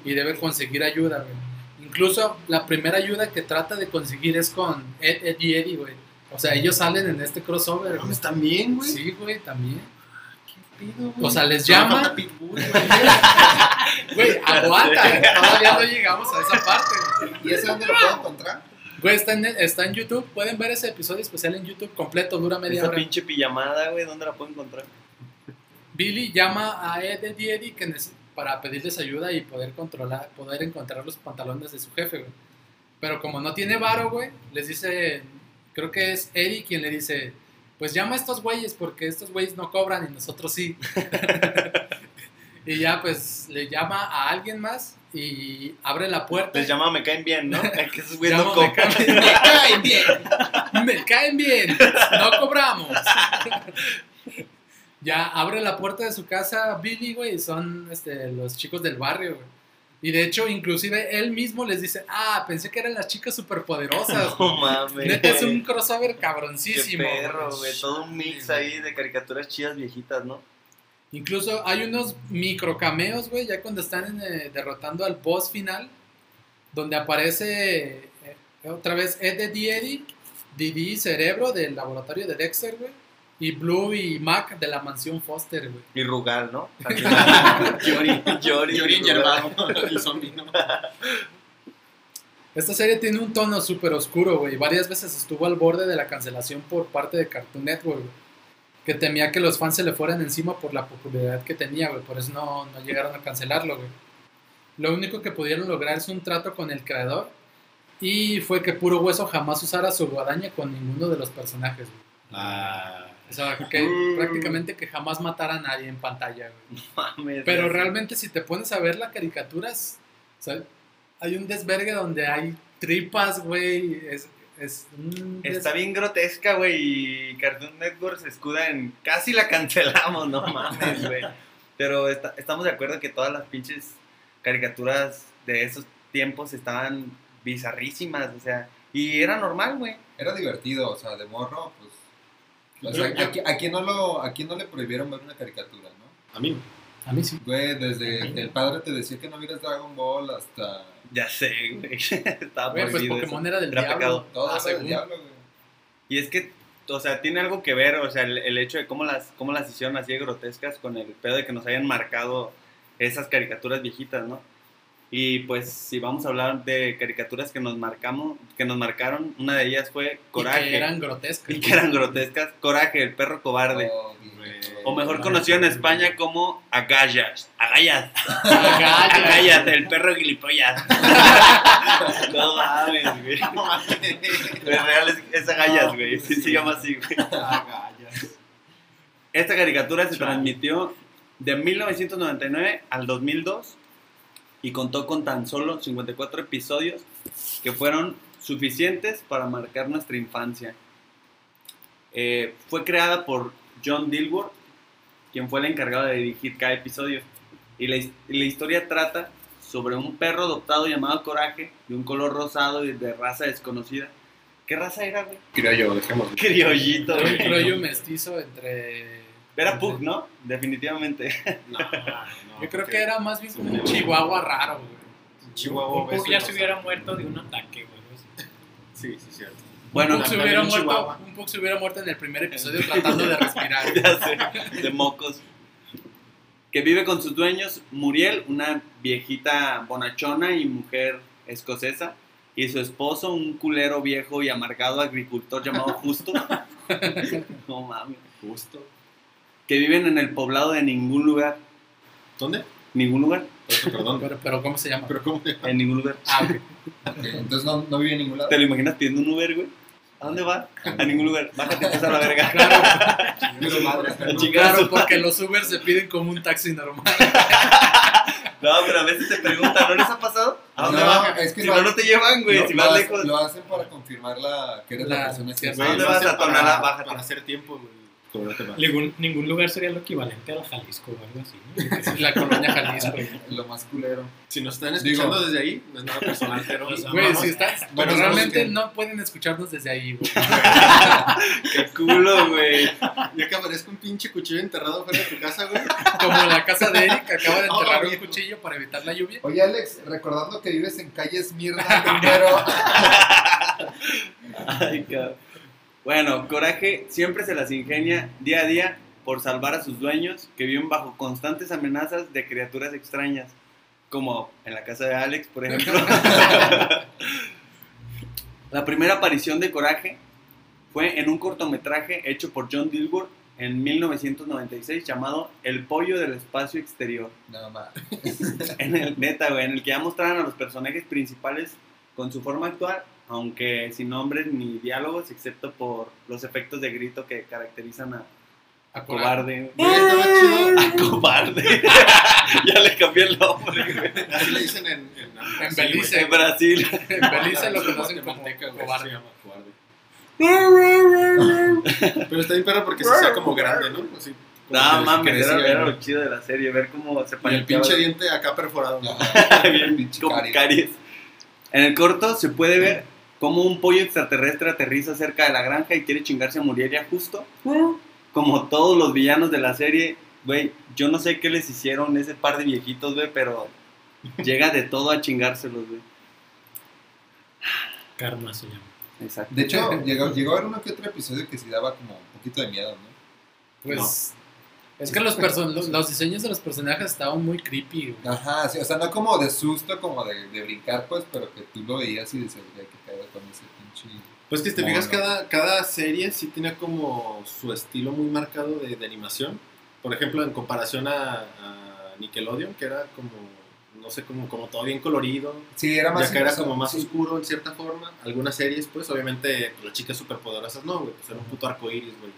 F: Y debe conseguir ayuda, güey. Incluso la primera ayuda que trata de conseguir es con Ed, Ed y Eddie, güey. O sea, ellos salen en este crossover, güey.
D: Mames, también, güey.
F: Sí, güey, también.
D: ¿Qué pedo, güey?
F: O sea, les llama.
D: güey.
F: Güey, aguanta. Todavía no llegamos a esa parte.
G: ¿Y ese dónde lo puedo encontrar?
F: Güey, está en, está en YouTube. Pueden ver ese episodio especial en YouTube completo, dura media
H: Esa
F: hora.
H: pinche pijamada, güey, ¿dónde la puedo encontrar?
F: Billy llama a Ed, Ed y Eddie que nece- para pedirles ayuda y poder controlar, poder encontrar los pantalones de su jefe, güey. Pero como no tiene varo, güey, les dice, creo que es Eddie quien le dice, pues llama a estos güeyes porque estos güeyes no cobran y nosotros sí. y ya pues le llama a alguien más y abre la puerta.
H: Les llama Me Caen Bien, ¿no? Es que esos güeyes no
F: Llama, me,
H: copan.
F: caen, me caen bien. Me caen bien. No cobramos. ya abre la puerta de su casa Billy, güey, y son este, los chicos del barrio, güey. Y de hecho, inclusive él mismo les dice, ah, pensé que eran las chicas superpoderosas.
H: No mames.
F: Neta es un crossover
H: Qué
F: cabroncísimo.
H: perro,
F: güey.
H: Todo un mix ahí de caricaturas chidas viejitas, ¿no?
F: Incluso hay unos micro cameos, güey, ya cuando están eh, derrotando al boss final, donde aparece eh, otra vez Ed, Ed y Eddie, Didi Cerebro del laboratorio de Dexter, güey, y Blue y Mac de la mansión Foster, güey.
H: Y Rugal, ¿no?
D: Yori.
H: Yori.
D: Yori el zombie, ¿no?
F: Esta serie tiene un tono súper oscuro, güey, varias veces estuvo al borde de la cancelación por parte de Cartoon Network, güey, que temía que los fans se le fueran encima por la popularidad que tenía, güey, por eso no, no llegaron a cancelarlo, güey. Lo único que pudieron lograr es un trato con el creador Y fue que Puro Hueso jamás usara su guadaña con ninguno de los personajes. güey.
D: Ah,
F: O sea, que
H: Mm.
F: prácticamente que jamás matara a nadie en pantalla. güey.
H: Mames,
F: Pero realmente si te pones a ver la caricatura, es- o sea, hay un desvergue donde hay tripas, güey. Es, es un
H: Está bien grotesca, güey, y Cartoon Network se escuda en... Casi la cancelamos, no mames, güey. Pero está- estamos de acuerdo que todas las pinches caricaturas de esos tiempos estaban bizarrísimas, o sea... Y era normal, güey.
G: Era divertido, o sea, de morro. O sea,
D: yo-
G: ¿a, qui- a quién no lo, ¿a quién no le prohibieron ver una caricatura, no?
D: a mí.
F: A mí sí.
G: Güey, desde que el padre te decía que no vieras Dragon Ball hasta
H: Ya sé, güey. Estaba
F: Güey, pues Pokémon
H: eso.
F: era del
H: Era
F: diablo.
H: pecado.
G: todo
F: Ah,
G: del diablo, güey.
H: Y es que, o sea, tiene algo que ver, o sea, el, el hecho de cómo las, cómo las hicieron así de grotescas con el pedo de que nos hayan marcado esas caricaturas viejitas, ¿no? Y pues, si vamos a hablar de caricaturas que nos marcamos, que nos marcaron, una de ellas fue Coraje.
F: Y que eran grotescas.
H: y que eran grotescas. Coraje, el perro cobarde.
G: Oh.
H: O mejor conocido en España como Agallas. Agallas.
F: Agallas.
H: Agallas, el perro gilipollas. no mames, güey. Pero en real es, es Agallas, güey. Sí se llama así, güey. Esta caricatura se transmitió de 1999 al 2002 y contó con tan solo 54 episodios que fueron suficientes para marcar nuestra infancia. Eh, fue creada por John Dilworth, quien fue el encargado de dirigir cada episodio. Y la, y la historia trata sobre un perro adoptado llamado Coraje, de un color rosado y de raza desconocida. ¿Qué raza era, güey?
D: Criollo, dejémoslo.
H: Criollito, güey.
F: rollo mestizo entre.
H: Era Pug, ¿no? Definitivamente.
D: No, no,
F: Yo creo que era más bien como un chihuahua raro, güey.
D: Chihuahua.
E: Un Pug ya se hubiera muerto de un ataque, güey.
D: Sí, sí, cierto.
H: Bueno,
F: un Pug se hubiera muerto, un Pug se hubiera muerto en el primer episodio tratando de respirar.
H: ya sé, de mocos. Que vive con sus dueños, Muriel, una viejita bonachona y mujer escocesa, y su esposo, un culero viejo y amargado agricultor llamado Justo. no mames.
D: Justo.
H: Que viven en el poblado de ningún lugar.
D: ¿Dónde?
H: Ningún lugar.
D: Perdón.
F: Pero, pero ¿cómo se llama?
D: Pero ¿cómo?
H: En ningún lugar.
F: Ah, ok.
G: Ok, Entonces no, no vive en ningún lado.
H: ¿Te lo imaginas pidiendo un Uber, güey? ¿A dónde va? A ningún lugar. Bájate, pues a la verga.
G: Pero madre, pero
F: Claro, porque los Uber se piden como un taxi normal.
H: No, pero a veces te preguntan, ¿no les ha pasado? ¿A dónde
G: No,
H: va?
G: es que
H: si
G: lo-
H: no, no te llevan, güey.
G: Lo-
H: si vas lejos.
G: Lo hacen para confirmar la, que eres la,
F: La-
G: persona que.
H: ¿Dónde vas a Tonalá?
D: para hacer tiempo, güey.
E: Ningún, ningún lugar sería lo equivalente al Jalisco o algo así. ¿no?
F: La colonia Jalisco.
G: Lo más culero.
D: Si nos están escuchando
G: Digo-
D: desde ahí, no es nada personal, pero...
E: O sea,
F: Güey,
E: vamos-
F: si estás.
G: Bueno,
F: Pero
G: sabemos
F: realmente
G: que-
F: no pueden escucharnos desde ahí, güey.
H: Qué culo, güey.
D: Ya que aparezca un pinche cuchillo enterrado fuera de tu casa, güey.
F: Como la casa de Eric, que acaba de
D: Oh,
F: enterrar un cuchillo para evitar la lluvia.
G: Oye, Alex, recordando que vives en calle Esmirna primero.
H: Ay, cabrón. Bueno, Coraje siempre se las ingenia día a día por salvar a sus dueños que viven bajo constantes amenazas de criaturas extrañas, como en la casa de Alex, por ejemplo. la primera aparición de Coraje fue en un cortometraje hecho por John Dilworth en 1996 llamado El pollo del espacio exterior.
G: No, ma.
H: En el, neta, güey, en el que ya mostraron a los personajes principales con su forma actual, aunque sin nombres ni diálogos, excepto por los efectos de grito que caracterizan a, a cobarde. A cobarde. ya le cambié el nombre.
D: Así le dicen en... En,
F: En. Belice.
H: En Brasil.
F: En Belice lo conocen como cobarde.
D: se llama cobarde. Pero está bien perro porque se sea como grande, ¿no? Así, como
H: No mames, era, lo chido de la serie, ver cómo se
D: Y el pinche diente acá perforado. ¿no?
H: Bien,
G: Pinche
H: como
G: caries.
H: caries. En el corto se puede ver cómo un pollo extraterrestre aterriza cerca de la granja y quiere chingarse a Muriel ya justo. Como todos los villanos de la serie, güey, yo no sé qué les hicieron ese par de viejitos, güey, pero llega de todo a chingárselos, güey.
E: Karma se llama.
H: Exacto.
G: De hecho, llegó, llegó a haber uno que otro episodio que sí daba como un poquito de miedo, ¿no?
F: Pues. Es que los, perso- los, los diseños de los personajes estaban muy creepy, güey.
G: Ajá, sí, o sea, no como de susto, como de, de brincar, pues, pero que tú lo veías y decías, güey, que pedo con ese pinche.
D: Pues que si te
G: Mono.
D: fijas, cada, cada serie sí tiene como su estilo muy marcado de, de animación. Por ejemplo, en comparación a, a Nickelodeon, que era como, no, sé, como, como todo bien colorido.
G: Sí, era más...
D: acá era como más
G: sí.
D: oscuro en cierta forma. Algunas series, pues, obviamente, pues, las chicas superpoderosas no, güey. Pues era un puto arcoíris, güey.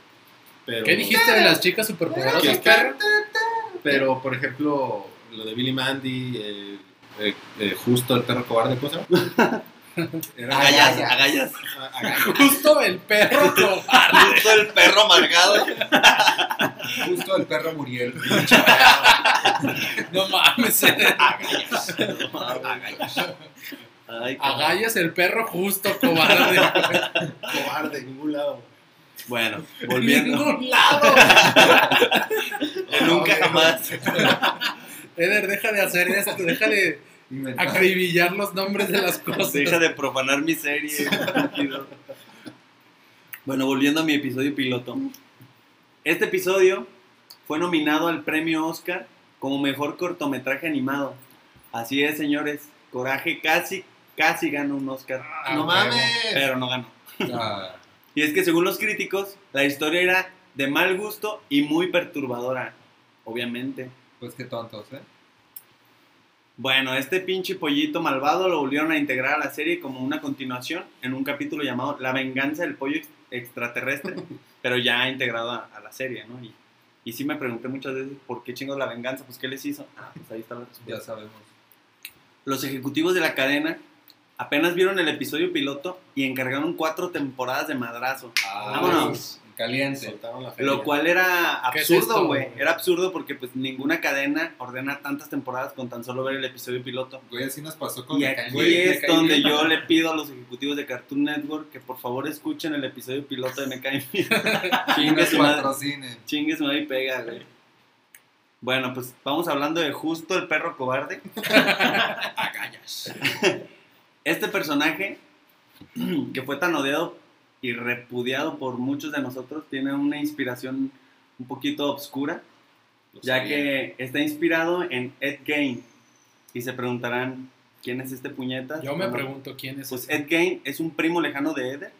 D: Pero,
F: ¿Qué dijiste de las chicas superpoderosas, perro?
D: Pero, por ejemplo, lo de Billy Mandy, eh, eh, eh, justo el perro cobarde, ¿cómo se llama? Era-
H: Agallas, agallas.
D: Agallas.
F: Justo el perro cobarde.
H: Justo el perro amargado.
G: Justo el perro Muriel.
F: No mames.
H: Ay, cabrón.
F: Agallas el perro justo cobarde.
D: cobarde, en ningún lado.
H: Bueno, volviendo.
F: Ningún lado.
H: En nunca jamás.
F: Eder, deja de hacer esto. Deja de acribillar los nombres de las cosas.
H: Deja de profanar mi serie. bueno, volviendo a mi episodio piloto. Este episodio fue nominado al premio Oscar como mejor cortometraje animado. Así es, señores. Coraje casi, casi ganó un Oscar.
F: Ah,
D: ¡No
F: huevo.
D: mames!
H: Pero no ganó.
G: Ah,
H: Y es que según los críticos, la historia era de mal gusto y muy perturbadora. Obviamente.
G: pues qué tontos, ¿eh?
H: Bueno, este pinche pollito malvado lo volvieron a integrar a la serie como una continuación en un capítulo llamado La venganza del pollo ex- extraterrestre, pero ya integrado a, a la serie, ¿no? Y, y sí me pregunté muchas veces por qué chingos la venganza, pues qué les hizo. Ah, pues ahí está la respuesta.
G: Ya sabemos.
H: Los ejecutivos de la cadena apenas vieron el episodio piloto y encargaron cuatro temporadas de madrazo. Vámonos.
G: Caliente.
D: Soltaron la feria.
H: Lo cual era
F: ¿Qué es
H: absurdo, güey. Era absurdo porque pues ninguna cadena ordena tantas temporadas con tan solo ver el episodio piloto.
G: Güey, así nos pasó con
H: Y aquí es donde
G: Bien.
H: yo le pido a los ejecutivos de Cartoon Network que por favor escuchen el episodio piloto de Me Cae Bien.
G: Y
H: Chingue
G: nos
H: su madre.
G: patrocinen.
H: Chingue su madre y pega, güey. Bueno, pues vamos hablando de justo el perro cobarde. Este personaje, que fue tan odiado y repudiado por muchos de nosotros, tiene una inspiración un poquito obscura,
D: Lo
H: ya
D: sabía.
H: que está inspirado en Ed Gein. Y se preguntarán, ¿quién es este puñeta?
F: Yo me
H: Bueno,
F: pregunto quién es
H: Pues
F: ese.
H: Ed Gein es un primo lejano de Eder.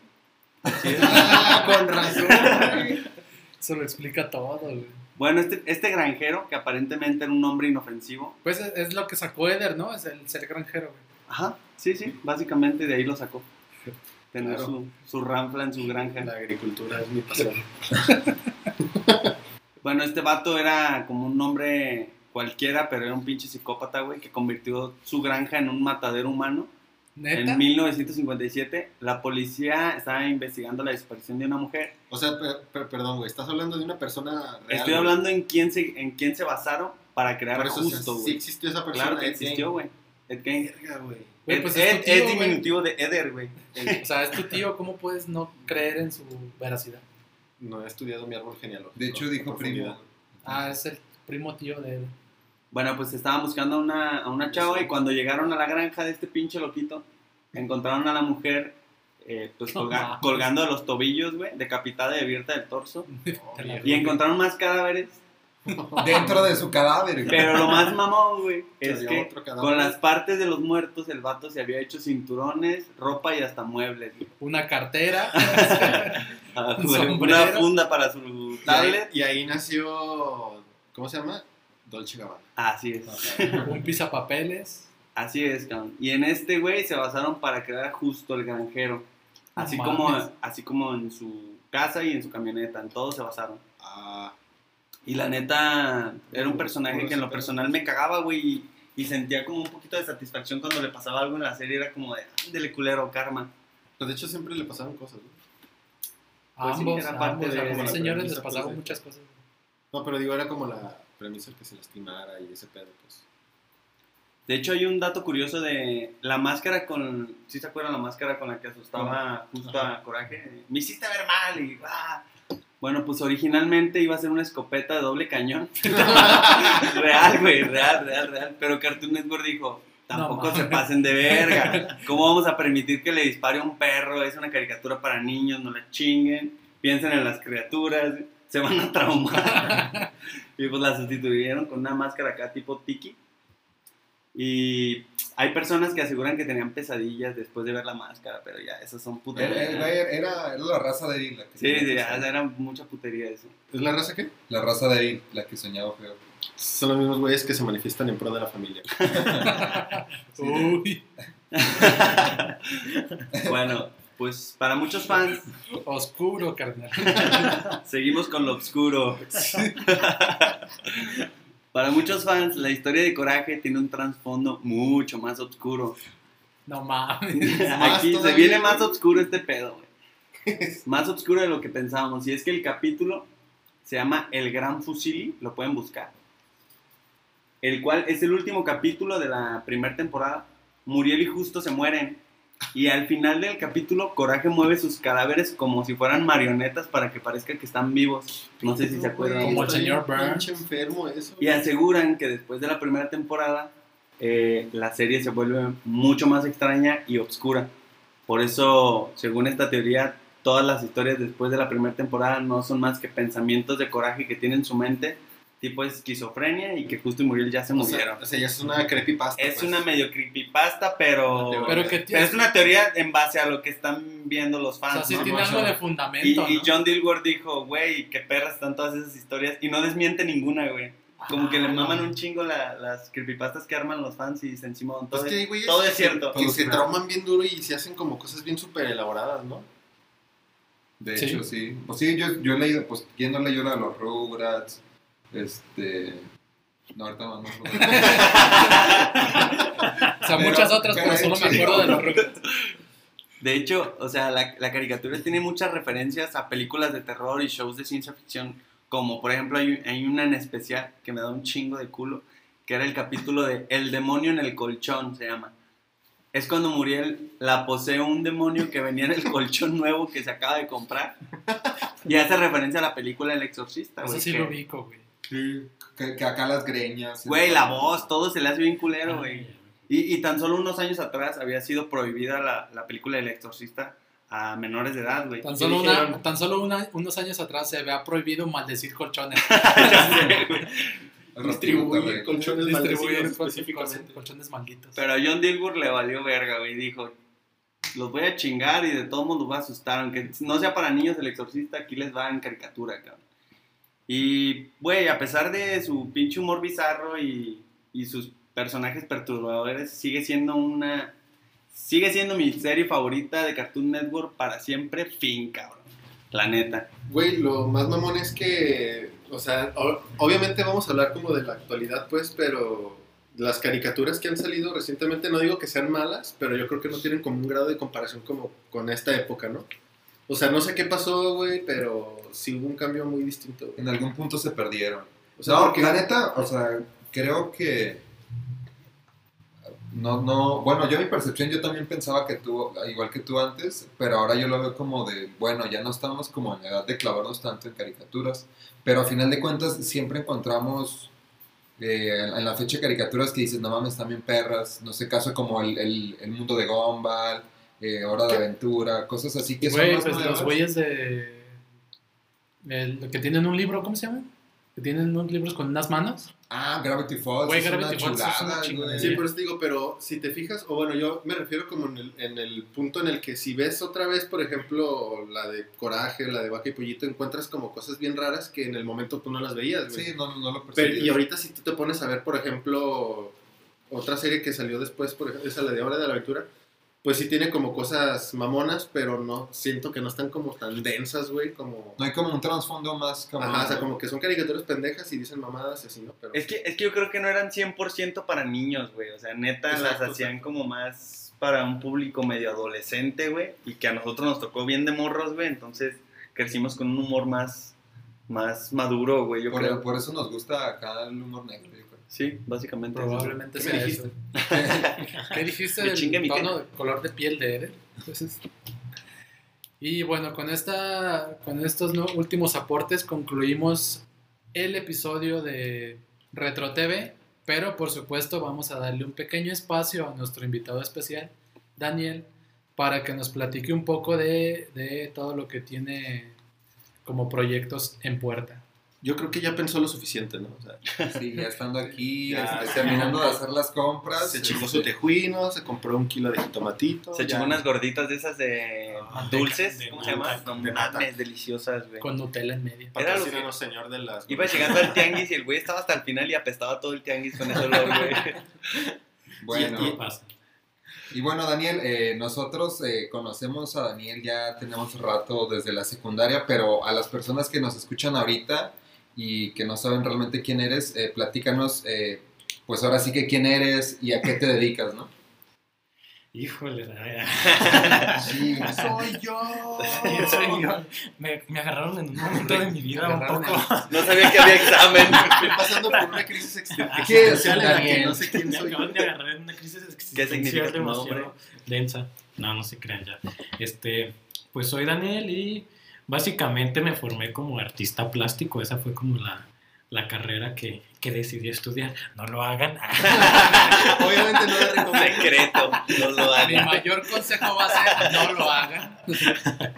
G: Con razón. güey.
F: Eso lo explica todo, güey.
H: Bueno, este, este granjero, que aparentemente era un hombre inofensivo,
F: Pues es, es lo que sacó Eder, ¿no? Es el ser granjero, güey.
H: Ajá, sí, sí, básicamente de ahí lo sacó. Tener
D: Claro.
H: su, su ranfla en su granja.
D: La agricultura es mi pasión.
H: Bueno, este vato era como un hombre cualquiera, pero era un pinche psicópata, güey, que convirtió su granja en un matadero humano.
F: ¿Neta?
H: En 1957, la policía estaba investigando la desaparición de una mujer.
D: O sea, per- per- perdón, güey, estás hablando de una persona real.
H: Estoy
D: güey.
H: hablando en quién se, en quién se basaron para crear
D: Por eso, o sea,
H: justo,
D: sí existió esa persona.
H: claro que
D: Ed
H: existió, güey. Ed Gein.
D: Verga, güey.
F: Güey,
H: Ed,
F: pues es tu
H: Ed-
F: tío,
H: es
F: güey.
H: diminutivo de Eder, güey.
F: O sea, es tu tío, ¿cómo puedes no creer en su veracidad?
D: No he estudiado mi árbol genealógico.
G: De hecho, dijo primo.
F: Ah, es el primo tío de Eder.
H: Bueno, pues estaban buscando a una, a una chava y cuando llegaron a la granja de este pinche loquito, encontraron a la mujer eh, pues colga- colgando de los tobillos, güey, decapitada y abierta del torso. Y encontraron más cadáveres,
G: Dentro de su cadáver, güey.
H: pero lo más mamón, güey, es que con las partes de los muertos el vato se había hecho cinturones, ropa y hasta muebles. güey.
F: Una cartera.
H: Ah, güey. Una funda para su
D: Y ahí,
H: tablet.
D: y ahí nació. ¿Cómo se llama? Dolce Gabbana.
H: Así es.
F: un pisapapeles.
H: Así es, cabrón. Y en este güey se basaron para crear justo el granjero. Así como,
F: mames.
H: así como en su casa y en su camioneta, en todo se basaron.
D: Ah,
H: Y la neta, era un personaje que en lo personal me cagaba, güey. Y, sentía como un poquito de satisfacción cuando le pasaba algo en la serie. Era como de, ándele culero, karma.
D: pues de hecho siempre le pasaron cosas, ¿no?
F: A
H: Pues sí,
F: ambos,
H: era
F: a
H: parte
F: ambos,
H: de-
F: a
H: de
F: los
H: la
F: señores les
D: pues,
F: pasaban muchas cosas.
D: No, pero digo, era como la premisa que se lastimara y ese pedo, pues.
H: De hecho, hay un dato curioso de la máscara con. ¿Sí se acuerdan la máscara con la que asustaba justo a Coraje? Me hiciste ver mal y. ¡ah! Bueno, pues originalmente iba a ser una escopeta de doble cañón. real, güey, real, real, real. Pero Cartoon Network dijo: tampoco
F: No
H: se pasen de verga. ¿Cómo vamos a permitir que le dispare a un perro? Es una caricatura para niños, no la chinguen. Piensen en las criaturas, se van a traumar. y pues la sustituyeron con una máscara acá tipo tiki. Y hay personas que aseguran que tenían pesadillas después de ver la máscara, pero ya, esas son
G: Era,
H: puterías.
G: era, era- era la raza débil la que
H: Sí, era mucha putería eso.
D: ¿Es la raza qué?
G: La raza débil la que soñaba feo.
D: Son los mismos güeyes que se manifiestan en pro de la familia.
F: Uy,
H: Bueno, pues para muchos fans,
F: oscuro, carnal.
H: seguimos con lo oscuro. Para muchos fans, la historia de Coraje tiene un trasfondo mucho más oscuro.
F: No mames.
H: Aquí se viene más oscuro este pedo, güey. Más oscuro de lo que pensábamos. Y es que el capítulo se llama El Gran Fusili, lo pueden buscar. El cual es el último capítulo de la primera temporada. Muriel y Justo se mueren. Y al final del capítulo, Coraje mueve sus cadáveres como si fueran marionetas para que parezca que están vivos. No sé si se acuerdan.
F: Como el señor Burns.
D: enfermo eso.
H: Y aseguran que después de la primera temporada, eh, la serie se vuelve mucho más extraña y oscura. Por eso, según esta teoría, todas las historias después de la primera temporada no son más que pensamientos de coraje que tiene en su mente, tipo esquizofrenia y que justo y Muriel ya se
D: O sea,
H: murieron.
D: o sea, ya es una creepypasta.
H: Es
D: pues.
H: una medio creepypasta, pero,
F: Pero que
H: pero es una teoría en base a lo que están viendo los
F: o
H: fans.
F: sea, sí
H: ¿no?
F: tiene algo
H: o sea,
F: de
H: y,
F: fundamento,
H: y
F: ¿no?
H: John Dilworth dijo, güey, qué perras están todas esas historias. Y no desmiente ninguna, güey. Como que le
F: Ah,
H: maman
F: no.
H: un chingo la- las creepypastas que arman los fans y dicen, Simón, todo,
D: Pues que
H: es,
D: güeyes
H: todo es
D: que-
H: cierto.
D: Que se trauman bien duro y se hacen como cosas bien súper elaboradas, ¿no?
G: De
F: Sí.
G: hecho, sí. Pues sí, yo, yo he leído, pues, ¿quién no leyó la de los Rugrats? Este... No, ahorita no.
F: O sea,
G: Pero-
F: muchas otras, pero solo me acuerdo de los Rugrats.
H: De hecho, o sea, la, la caricatura tiene muchas referencias a películas de terror y shows de ciencia ficción. Como por ejemplo, hay, hay una en especial que me da un chingo de culo, que era el capítulo de El demonio en el colchón, se llama. Es cuando Muriel la posee un demonio que venía en el colchón nuevo que se acaba de comprar. Y hace referencia a la película El Exorcista, güey.
F: Eso sí
H: que-
F: lo ubico, güey.
G: Sí, que, que acá las greñas.
H: Güey, la voz, todo se le hace bien culero, güey. Y, y tan solo unos años atrás había sido prohibida la, la película El Exorcista a menores de edad, güey.
F: Tan solo, una, tan solo una- unos años atrás se había prohibido maldecir colchones.
G: Ratito,
D: colchones
F: Distribuir
D: específicamente.
F: colchones malditos.
H: Pero a John Dilbur le valió verga, güey. Dijo, los voy a chingar y de todos modos los voy a asustar. Aunque no sea para niños el exorcista, aquí les va en caricatura, cabrón. Y, güey, a pesar de su pinche humor bizarro y, y sus personajes perturbadores, sigue siendo una... Sigue siendo mi serie favorita de Cartoon Network para siempre, fin, cabrón. La neta.
D: Güey, lo más mamón es que, o sea, obviamente vamos a hablar como de la actualidad, pues, pero las caricaturas que han salido recientemente, no digo que sean malas, pero yo creo que no tienen como un grado de comparación como con esta época, ¿no? O sea, no sé qué pasó, güey, pero sí hubo un cambio muy distinto. güey.
G: En algún punto se perdieron.
D: O sea,
G: no,
D: porque-
G: la neta, o sea, creo que. No, no. Bueno, yo mi percepción, yo también pensaba que tú, igual que tú antes, pero ahora yo lo veo como de, bueno, ya no estamos como en la edad de clavarnos tanto en caricaturas, pero a final de cuentas siempre encontramos eh, en la fecha caricaturas que dices, no mames, también perras, no sé, caso como el, el, el mundo de Gumball, eh, Hora de Aventura, cosas así que son
F: Güey,
G: más
F: pues
G: nuevas.
F: los güeyes de. el- que tienen un libro, ¿cómo se llama? Que tienen unos libros con unas manos.
G: Ah, Gravity Falls,
F: Güey,
G: es
F: Gravity
G: una
F: Falls es una
G: güey.
D: Sí, por eso te digo, pero si te fijas, o bueno, yo me refiero como en el, en el punto en el que si ves otra vez, por ejemplo, la de Coraje, la de Vaca y Pollito, encuentras como cosas bien raras que en el momento tú no las veías, güey.
G: Sí, no, no lo
D: Pero-
G: percibí.
D: y ahorita si tú te pones a ver, por ejemplo, otra serie que salió después, por ejemplo, esa la de Hora de la Aventura, pues sí tiene como cosas mamonas, pero no, siento que no están como tan densas, güey, como...
G: No hay como un trasfondo más como...
D: Ajá, o sea, como que son caricaturas pendejas y dicen mamadas y así, ¿no? Pero...
H: Es que, es que yo creo que no eran 100% para niños, güey. O sea, neta
D: Exacto,
H: las hacían como más para un público medio adolescente, güey. Y que a nosotros nos tocó bien de morros, güey. Entonces crecimos con un humor más, más maduro, güey, yo
G: por,
H: creo.
G: por eso nos gusta acá el humor negro.
H: Sí, básicamente. eso.
F: Probablemente
D: ¿Qué me
F: sea
D: dijiste?
F: eso. ¿Qué dijiste del
H: mi
F: tono de color de piel de Eder? Entonces, y bueno, con, esta, con estos no- últimos aportes concluimos el episodio de Retro TV, pero por supuesto vamos a darle un pequeño espacio a nuestro invitado especial, Daniel, para que nos platique un poco de, de todo lo que tiene como proyectos en puerta.
D: Yo creo que ya pensó lo suficiente, ¿no? O sea,
G: Sí, ya estando aquí,
D: Ya,
G: este, terminando de hacer las compras.
D: se chingó
G: este,
D: su tejuino, se compró un kilo de jitomatito.
H: Se echó unas gorditas de esas de
E: Ah,
H: dulces,
E: de
H: ¿cómo se llama? No
D: de nata.
H: mames, deliciosas, güey.
F: Con Nutella en medio.
H: Era lo que-
D: señor de las...
H: Iba llegando al tianguis y el güey estaba hasta el final y apestaba todo el tianguis con ese olor, güey.
G: Bueno,
E: ¿Qué pasa?
G: Y bueno, Daniel, eh, nosotros eh, conocemos a Daniel ya tenemos rato desde la secundaria, pero a las personas que nos escuchan ahorita y que no saben realmente quién eres, eh, platícanos, eh, pues ahora sí que quién eres y a qué te dedicas, ¿no?
E: Híjole,
G: Sí,
D: ¡Soy yo!
E: Yo soy yo. Me, me agarraron en un momento de mi vida un poco.
H: No sabía que había examen.
D: Estoy pasando por una crisis
G: ¿Qué
D: existencial la
G: Daniel?
D: no sé quién
E: Me
D: soy.
E: acaban de agarrar en una crisis
H: significa
E: existencial
H: tu nombre?
E: demasiado densa. No, no se crean ya. Este, pues soy Daniel y básicamente me formé como artista plástico. Esa fue como la, la carrera que, que decidí estudiar. No lo hagan.
D: Obviamente no le recomiendo.
H: Secreto, no lo
F: Mi
H: hagan.
F: mayor consejo va a ser no lo hagan.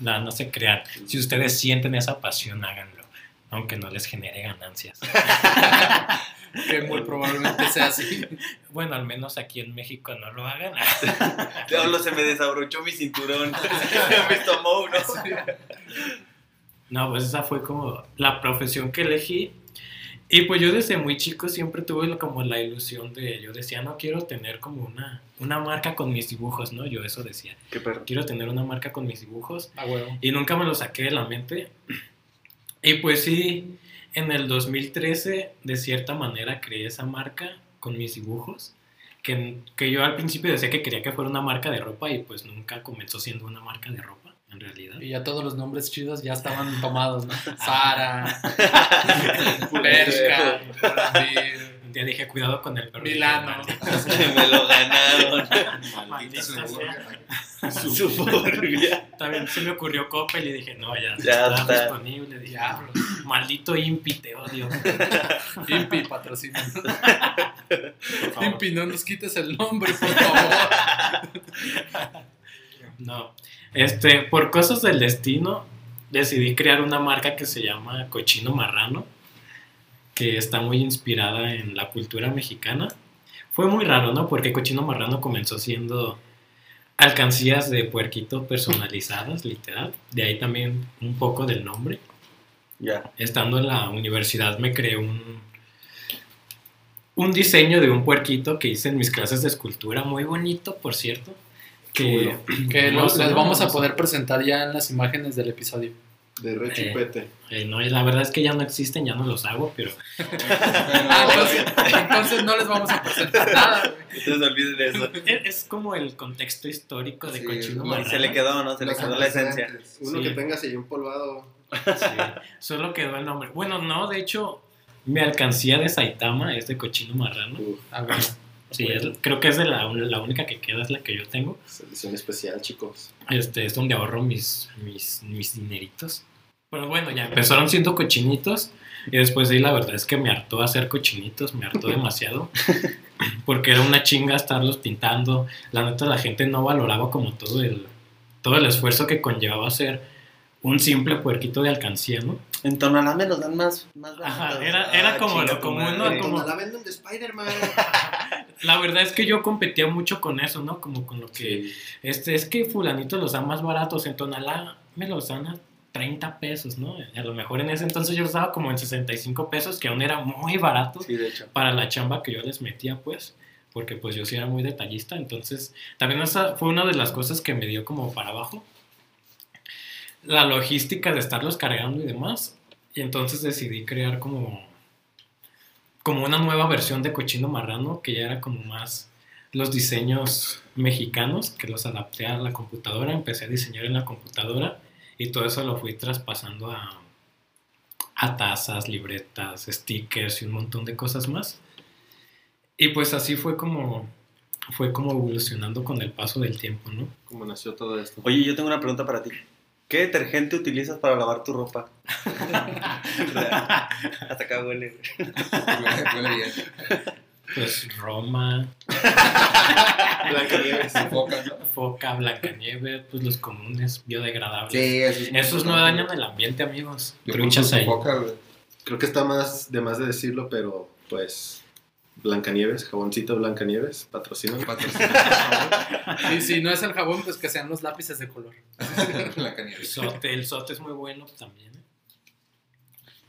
E: No, no se crean. Si ustedes sienten esa pasión, háganlo. Aunque no les genere ganancias.
F: Que muy probablemente sea así.
E: Bueno, al menos aquí en México no lo hagan.
H: Diablo, se me desabrochó mi cinturón. me tomó uno.
E: No, pues esa fue como la profesión que elegí. Y pues yo desde muy chico siempre tuve como la ilusión de, yo decía, no quiero tener como una, una marca con mis dibujos, ¿no? Yo eso decía,
H: Qué perro.
E: quiero tener una marca con mis dibujos.
F: A huevo.
E: Y nunca me lo saqué de la mente. Y pues sí, en el 2013, de cierta manera, creé esa marca con mis dibujos. Que, que yo al principio decía que quería que fuera una marca de ropa y pues nunca comenzó siendo una marca de ropa, en realidad.
F: Y ya todos los nombres chidos ya estaban tomados, ¿no? Sara, Bershka,
E: Día dije, cuidado con el perro.
F: Milano.
H: me lo ganaron.
E: Maldita.
H: Suburbia.
E: También se me ocurrió Coppel y dije, no, ya,
H: Ya
E: está,
H: está.
E: disponible. Dije,
F: Diablos.
E: maldito Impi, te odio.
F: Impi patrocina. Impi, no nos quites el nombre, por favor.
E: No. Este, por cosas del destino, decidí crear una marca que se llama Cochino Marrano, que está muy inspirada en la cultura mexicana. Fue muy raro, ¿no? Porque Cochino Marrano comenzó siendo alcancías de puerquito personalizadas, literal. De ahí también un poco del nombre.
H: Ya.
E: estando en la universidad me creé un, un diseño de un puerquito que hice en mis clases de escultura, muy bonito, por cierto. Que,
F: Que
E: no
F: los,
E: no,
F: vamos
E: no
F: a poder presentar ya en las imágenes del episodio.
D: De rechupete.
E: Eh, no, la verdad es que ya no existen, ya no los hago, pero
F: Ah, entonces, entonces no les vamos a presentar nada.
H: Ustedes olviden de eso.
E: es, es como el contexto histórico de
G: Sí,
E: Cochino Marrano.
H: Se le quedó, ¿no? Se le quedó la esencia.
D: Uno
E: Sí.
D: que tenga así empolvado.
E: Sí, solo quedó el nombre. Bueno, no, de hecho, mi alcancía de Saitama es de Cochino Marrano.
D: Uf,
F: Ah, bueno.
E: Sí, es- creo que es de la, la única que queda, es la que yo tengo.
D: es edición especial, chicos.
E: Este, es donde ahorro mis, mis, mis dineritos. Pero bueno, ya empezaron siendo cochinitos. Y después de ahí la verdad es que me hartó hacer cochinitos, me hartó demasiado. Porque era una chinga estarlos pintando. La neta la gente no valoraba como todo el, todo el esfuerzo que conllevaba hacer un simple puerquito de alcancía, ¿no?
H: En Tonalá me los dan más, más
E: Ajá,
H: baratos.
E: era- era
H: Ah,
E: como lo común, ¿no?
H: madre.
E: Como-
D: la venden de Spider-Man.
E: La verdad es que yo competía mucho con eso, ¿no? Como con lo que... Este, es que fulanito los da más baratos, en Tonalá me los dan a 30 pesos, ¿no? A lo mejor en ese entonces yo los daba como en 65 pesos, que aún era muy barato
H: Sí, de hecho.
E: para la chamba que yo les metía, pues, porque pues yo sí era muy detallista, entonces también esa fue una de las cosas que me dio como para abajo, la logística de estarlos cargando y demás, y entonces decidí crear como, como una nueva versión de Cochino Marrano, que ya era como más los diseños mexicanos, que los adapté a la computadora, empecé a diseñar en la computadora, y todo eso lo fui traspasando a, a tazas, libretas, stickers y un montón de cosas más. Y pues así fue como fue como evolucionando con el paso del tiempo, ¿no?
D: Como nació todo esto.
H: Oye, yo tengo una pregunta para ti. ¿Qué detergente utilizas para lavar tu ropa? Hasta acá huele.
G: Huele, bien.
E: Pues Roma,
D: Blancanieves.
G: Foca, ¿no?
E: Foca, Blancanieves, pues los comunes, biodegradables.
G: Sí, eso es
E: Esos no dañan el ambiente, amigos.
G: Yo
E: Truchas ahí.
G: Foca, güey.
D: creo que está más de más de decirlo, pero pues Blancanieves, jaboncito Blancanieves, patrocina.
F: Y si no es el jabón, pues que sean los lápices de color.
E: Sote, el sote es muy bueno también. ¿eh?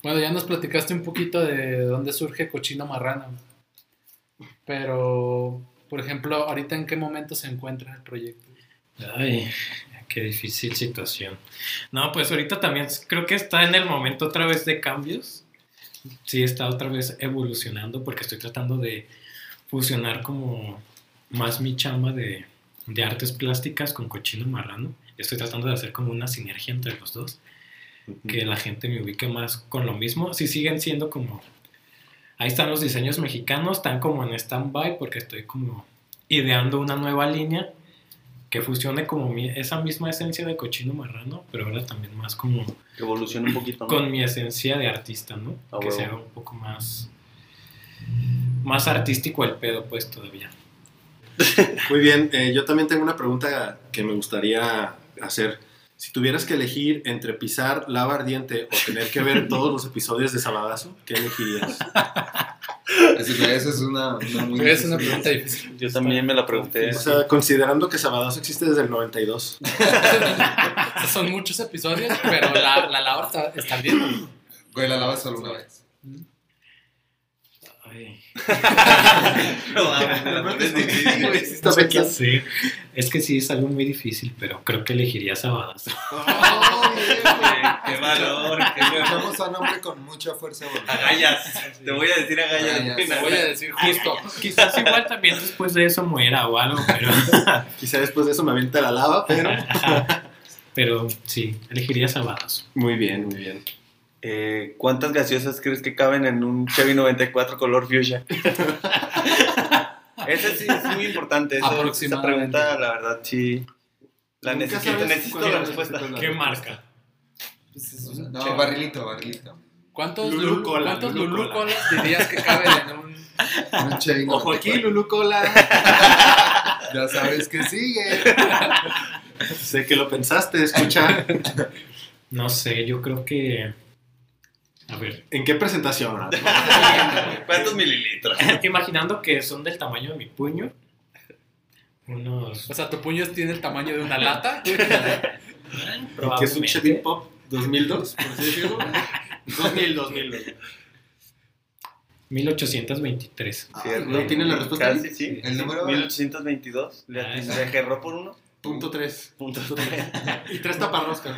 F: Bueno, ya nos platicaste un poquito de dónde surge Cochino Marrano. Pero, por ejemplo, ahorita en qué momento se encuentra el proyecto.
E: Ay, qué difícil situación. No, pues ahorita también creo que está en el momento otra vez de cambios. Sí, está otra vez evolucionando porque estoy tratando de fusionar como más mi chamba de, de artes plásticas con cochino marrano. Estoy tratando de hacer como una sinergia entre los dos, que la gente me ubique más con lo mismo. Si siguen siendo como... Ahí están los diseños mexicanos, están como en stand-by porque estoy como ideando una nueva línea que fusione como mi- esa misma esencia de cochino marrano, pero ahora también más como
H: Evoluciona un poquito. ¿no?
E: con mi esencia de artista, ¿no?
H: Ah,
E: que
H: huevo.
E: se haga un poco más más artístico el pedo, pues todavía.
D: Muy bien, eh, yo también tengo una pregunta que me gustaría hacer. Si tuvieras que elegir entre pisar lava ardiente o tener que ver todos los episodios de Sabadazo, ¿qué elegirías?
G: Esa esa es una, una muy
F: Es una pregunta difícil.
H: Yo también me la pregunté.
D: O sea, considerando que Sabadazo existe desde el 92.
F: Son muchos episodios, pero la, la labor está, está bien.
G: Güey, la lavas solo una vez.
E: Ay,
H: No mames, me la pones difícil, güey.
D: Está pensando.
E: sí, es que sí es algo muy difícil, pero creo que elegiría Sabadazo.
H: Qué valor, qué valor.
G: Tenemos a un hombre con mucha fuerza.
H: Agallas. Te voy a decir agallas.
G: Agallas.
F: Te voy a decir justo.
E: Quizás igual también después de eso muera o algo, pero,
D: Quizá después de eso me avienta la lava, pero...
E: pero sí, elegiría Sabadazo.
D: Muy bien, muy bien.
H: Eh, ¿Cuántas gaseosas crees que caben en un Chevy 94 color fuchsia? Ese sí es muy importante. Esa, esa pregunta, la verdad, sí. La necesito, necesito la
D: es
H: respuesta.
D: la-
E: ¿Qué marca?
G: No, barrilito, barrilito.
F: ¿Cuántos
D: Lulu Cola,
F: ¿cuántos
D: Lulu
F: Lulu
D: Cola.
F: Colas dirías que caben en un...
G: Un Chevy
D: Ojo aquí,
G: 94.
D: Lulu Cola.
G: Ya sabes que sigue.
D: sé que lo pensaste, escucha.
E: No sé, yo creo que... A ver,
D: ¿En qué presentación?
H: ¿Cuántos mililitros?
E: imaginando que son del tamaño de mi puño, unos...
F: O sea, tu puño tiene el tamaño de una lata.
D: Que es un Chevy Pop 2002, por así decirlo. 2000, 2002.
E: 1823.
D: ¿No tienen la respuesta?
H: Casi, sí.
G: El número-
H: 1822. Le,
E: Ah,
H: agarró por uno.
D: Punto 3.
H: Punto.
D: Y tres taparroscas.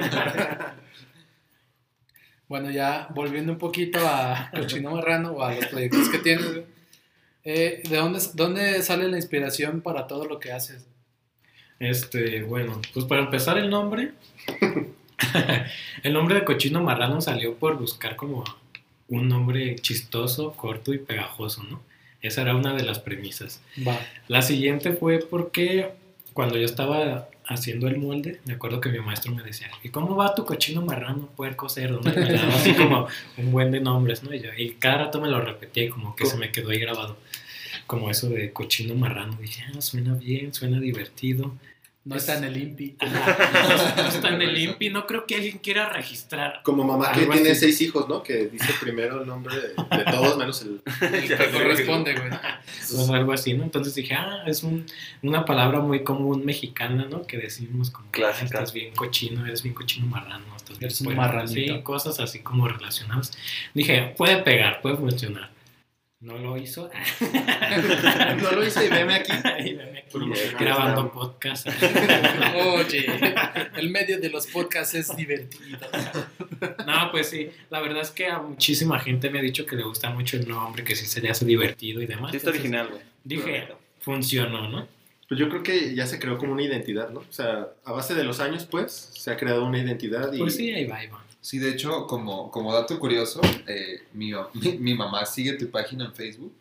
F: Bueno, ya volviendo un poquito a Cochino Marrano o a los proyectos que tienes, güey. Eh, ¿De dónde, dónde sale la inspiración para todo lo que haces?
E: Este, bueno, pues para empezar el nombre. el nombre de cochino marrano salió por buscar como un nombre chistoso, corto y pegajoso, ¿no? Esa era una de las premisas.
F: Va.
E: La siguiente fue porque cuando yo estaba haciendo el molde, me acuerdo que mi maestro me decía, ¿y cómo va tu cochino marrano, puerco cerdo? Y me daba así como un buen de nombres, ¿no? Y, yo- y cada rato me lo repetía y como que se me quedó ahí grabado. Como eso de cochino marrano. Dije, ah, suena bien, suena divertido.
F: No está en el INPI.
E: Ajá, no, no está en el INPI, no creo que alguien quiera registrar.
D: Como mamá que tiene
E: así.
D: seis hijos, ¿no? Que dice primero el nombre de, de todos menos el...
F: Que corresponde, güey.
E: O algo así, ¿no? Entonces dije, ah, es un- una palabra muy común mexicana, ¿no? Que decimos como ah, estás bien cochino, eres bien cochino marrano. Estás bien
F: Eres un
E: puerco",
F: marranito.
E: Sí, cosas así como relacionadas. Dije, puede pegar, puede funcionar. No lo hizo.
D: No lo hice y veme aquí.
E: Veme grabando podcast.
F: Oye, el medio de los podcasts es divertido.
E: No, pues sí, la verdad es que a muchísima gente me ha dicho que le gusta mucho el nombre, que sí se le hace divertido y demás.
H: Sí, está
E: Entonces,
H: original, güey.
E: Dije, funcionó, ¿no?
D: Pues yo creo que ya se creó como una identidad, ¿no? O sea, a base de los años, pues, se ha creado una identidad y...
E: Pues sí, ahí va, ahí va.
G: Sí, de hecho, como, como dato curioso, eh, mi, mi, mi mamá sigue tu página en Facebook.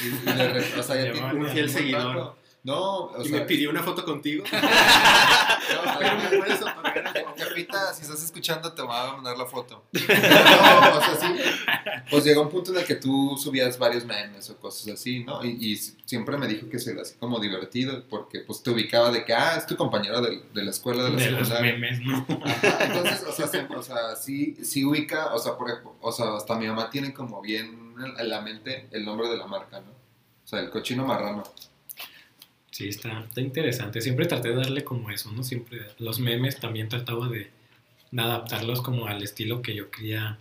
G: Y, re- o sea, ya tiene un
D: fiel seguidor.
G: No, o
D: y
G: sea,
D: me pidió una foto contigo.
G: no,
D: Pero me puedes otorgar el
G: ¿Qué Pepita, si estás escuchando, te voy a mandar la foto. No, o sea, sí. Pues llegó un punto en el que tú subías varios memes o cosas así, ¿no? Y, y siempre me dijo que se así como divertido, porque pues te ubicaba de que, ah, es tu compañero de, de la escuela, de la
E: De los memes, ¿no?
G: Ajá, Entonces, o sea, se- o sea, sí, sí ubica, o sea, por ejemplo, o sea, hasta mi mamá tiene como bien en- en la mente el nombre de la marca, ¿no? O sea, el cochino marrano.
E: Sí, está, está interesante. Siempre traté de darle como eso, ¿no? Siempre los memes también trataba de, adaptarlos como al estilo que yo quería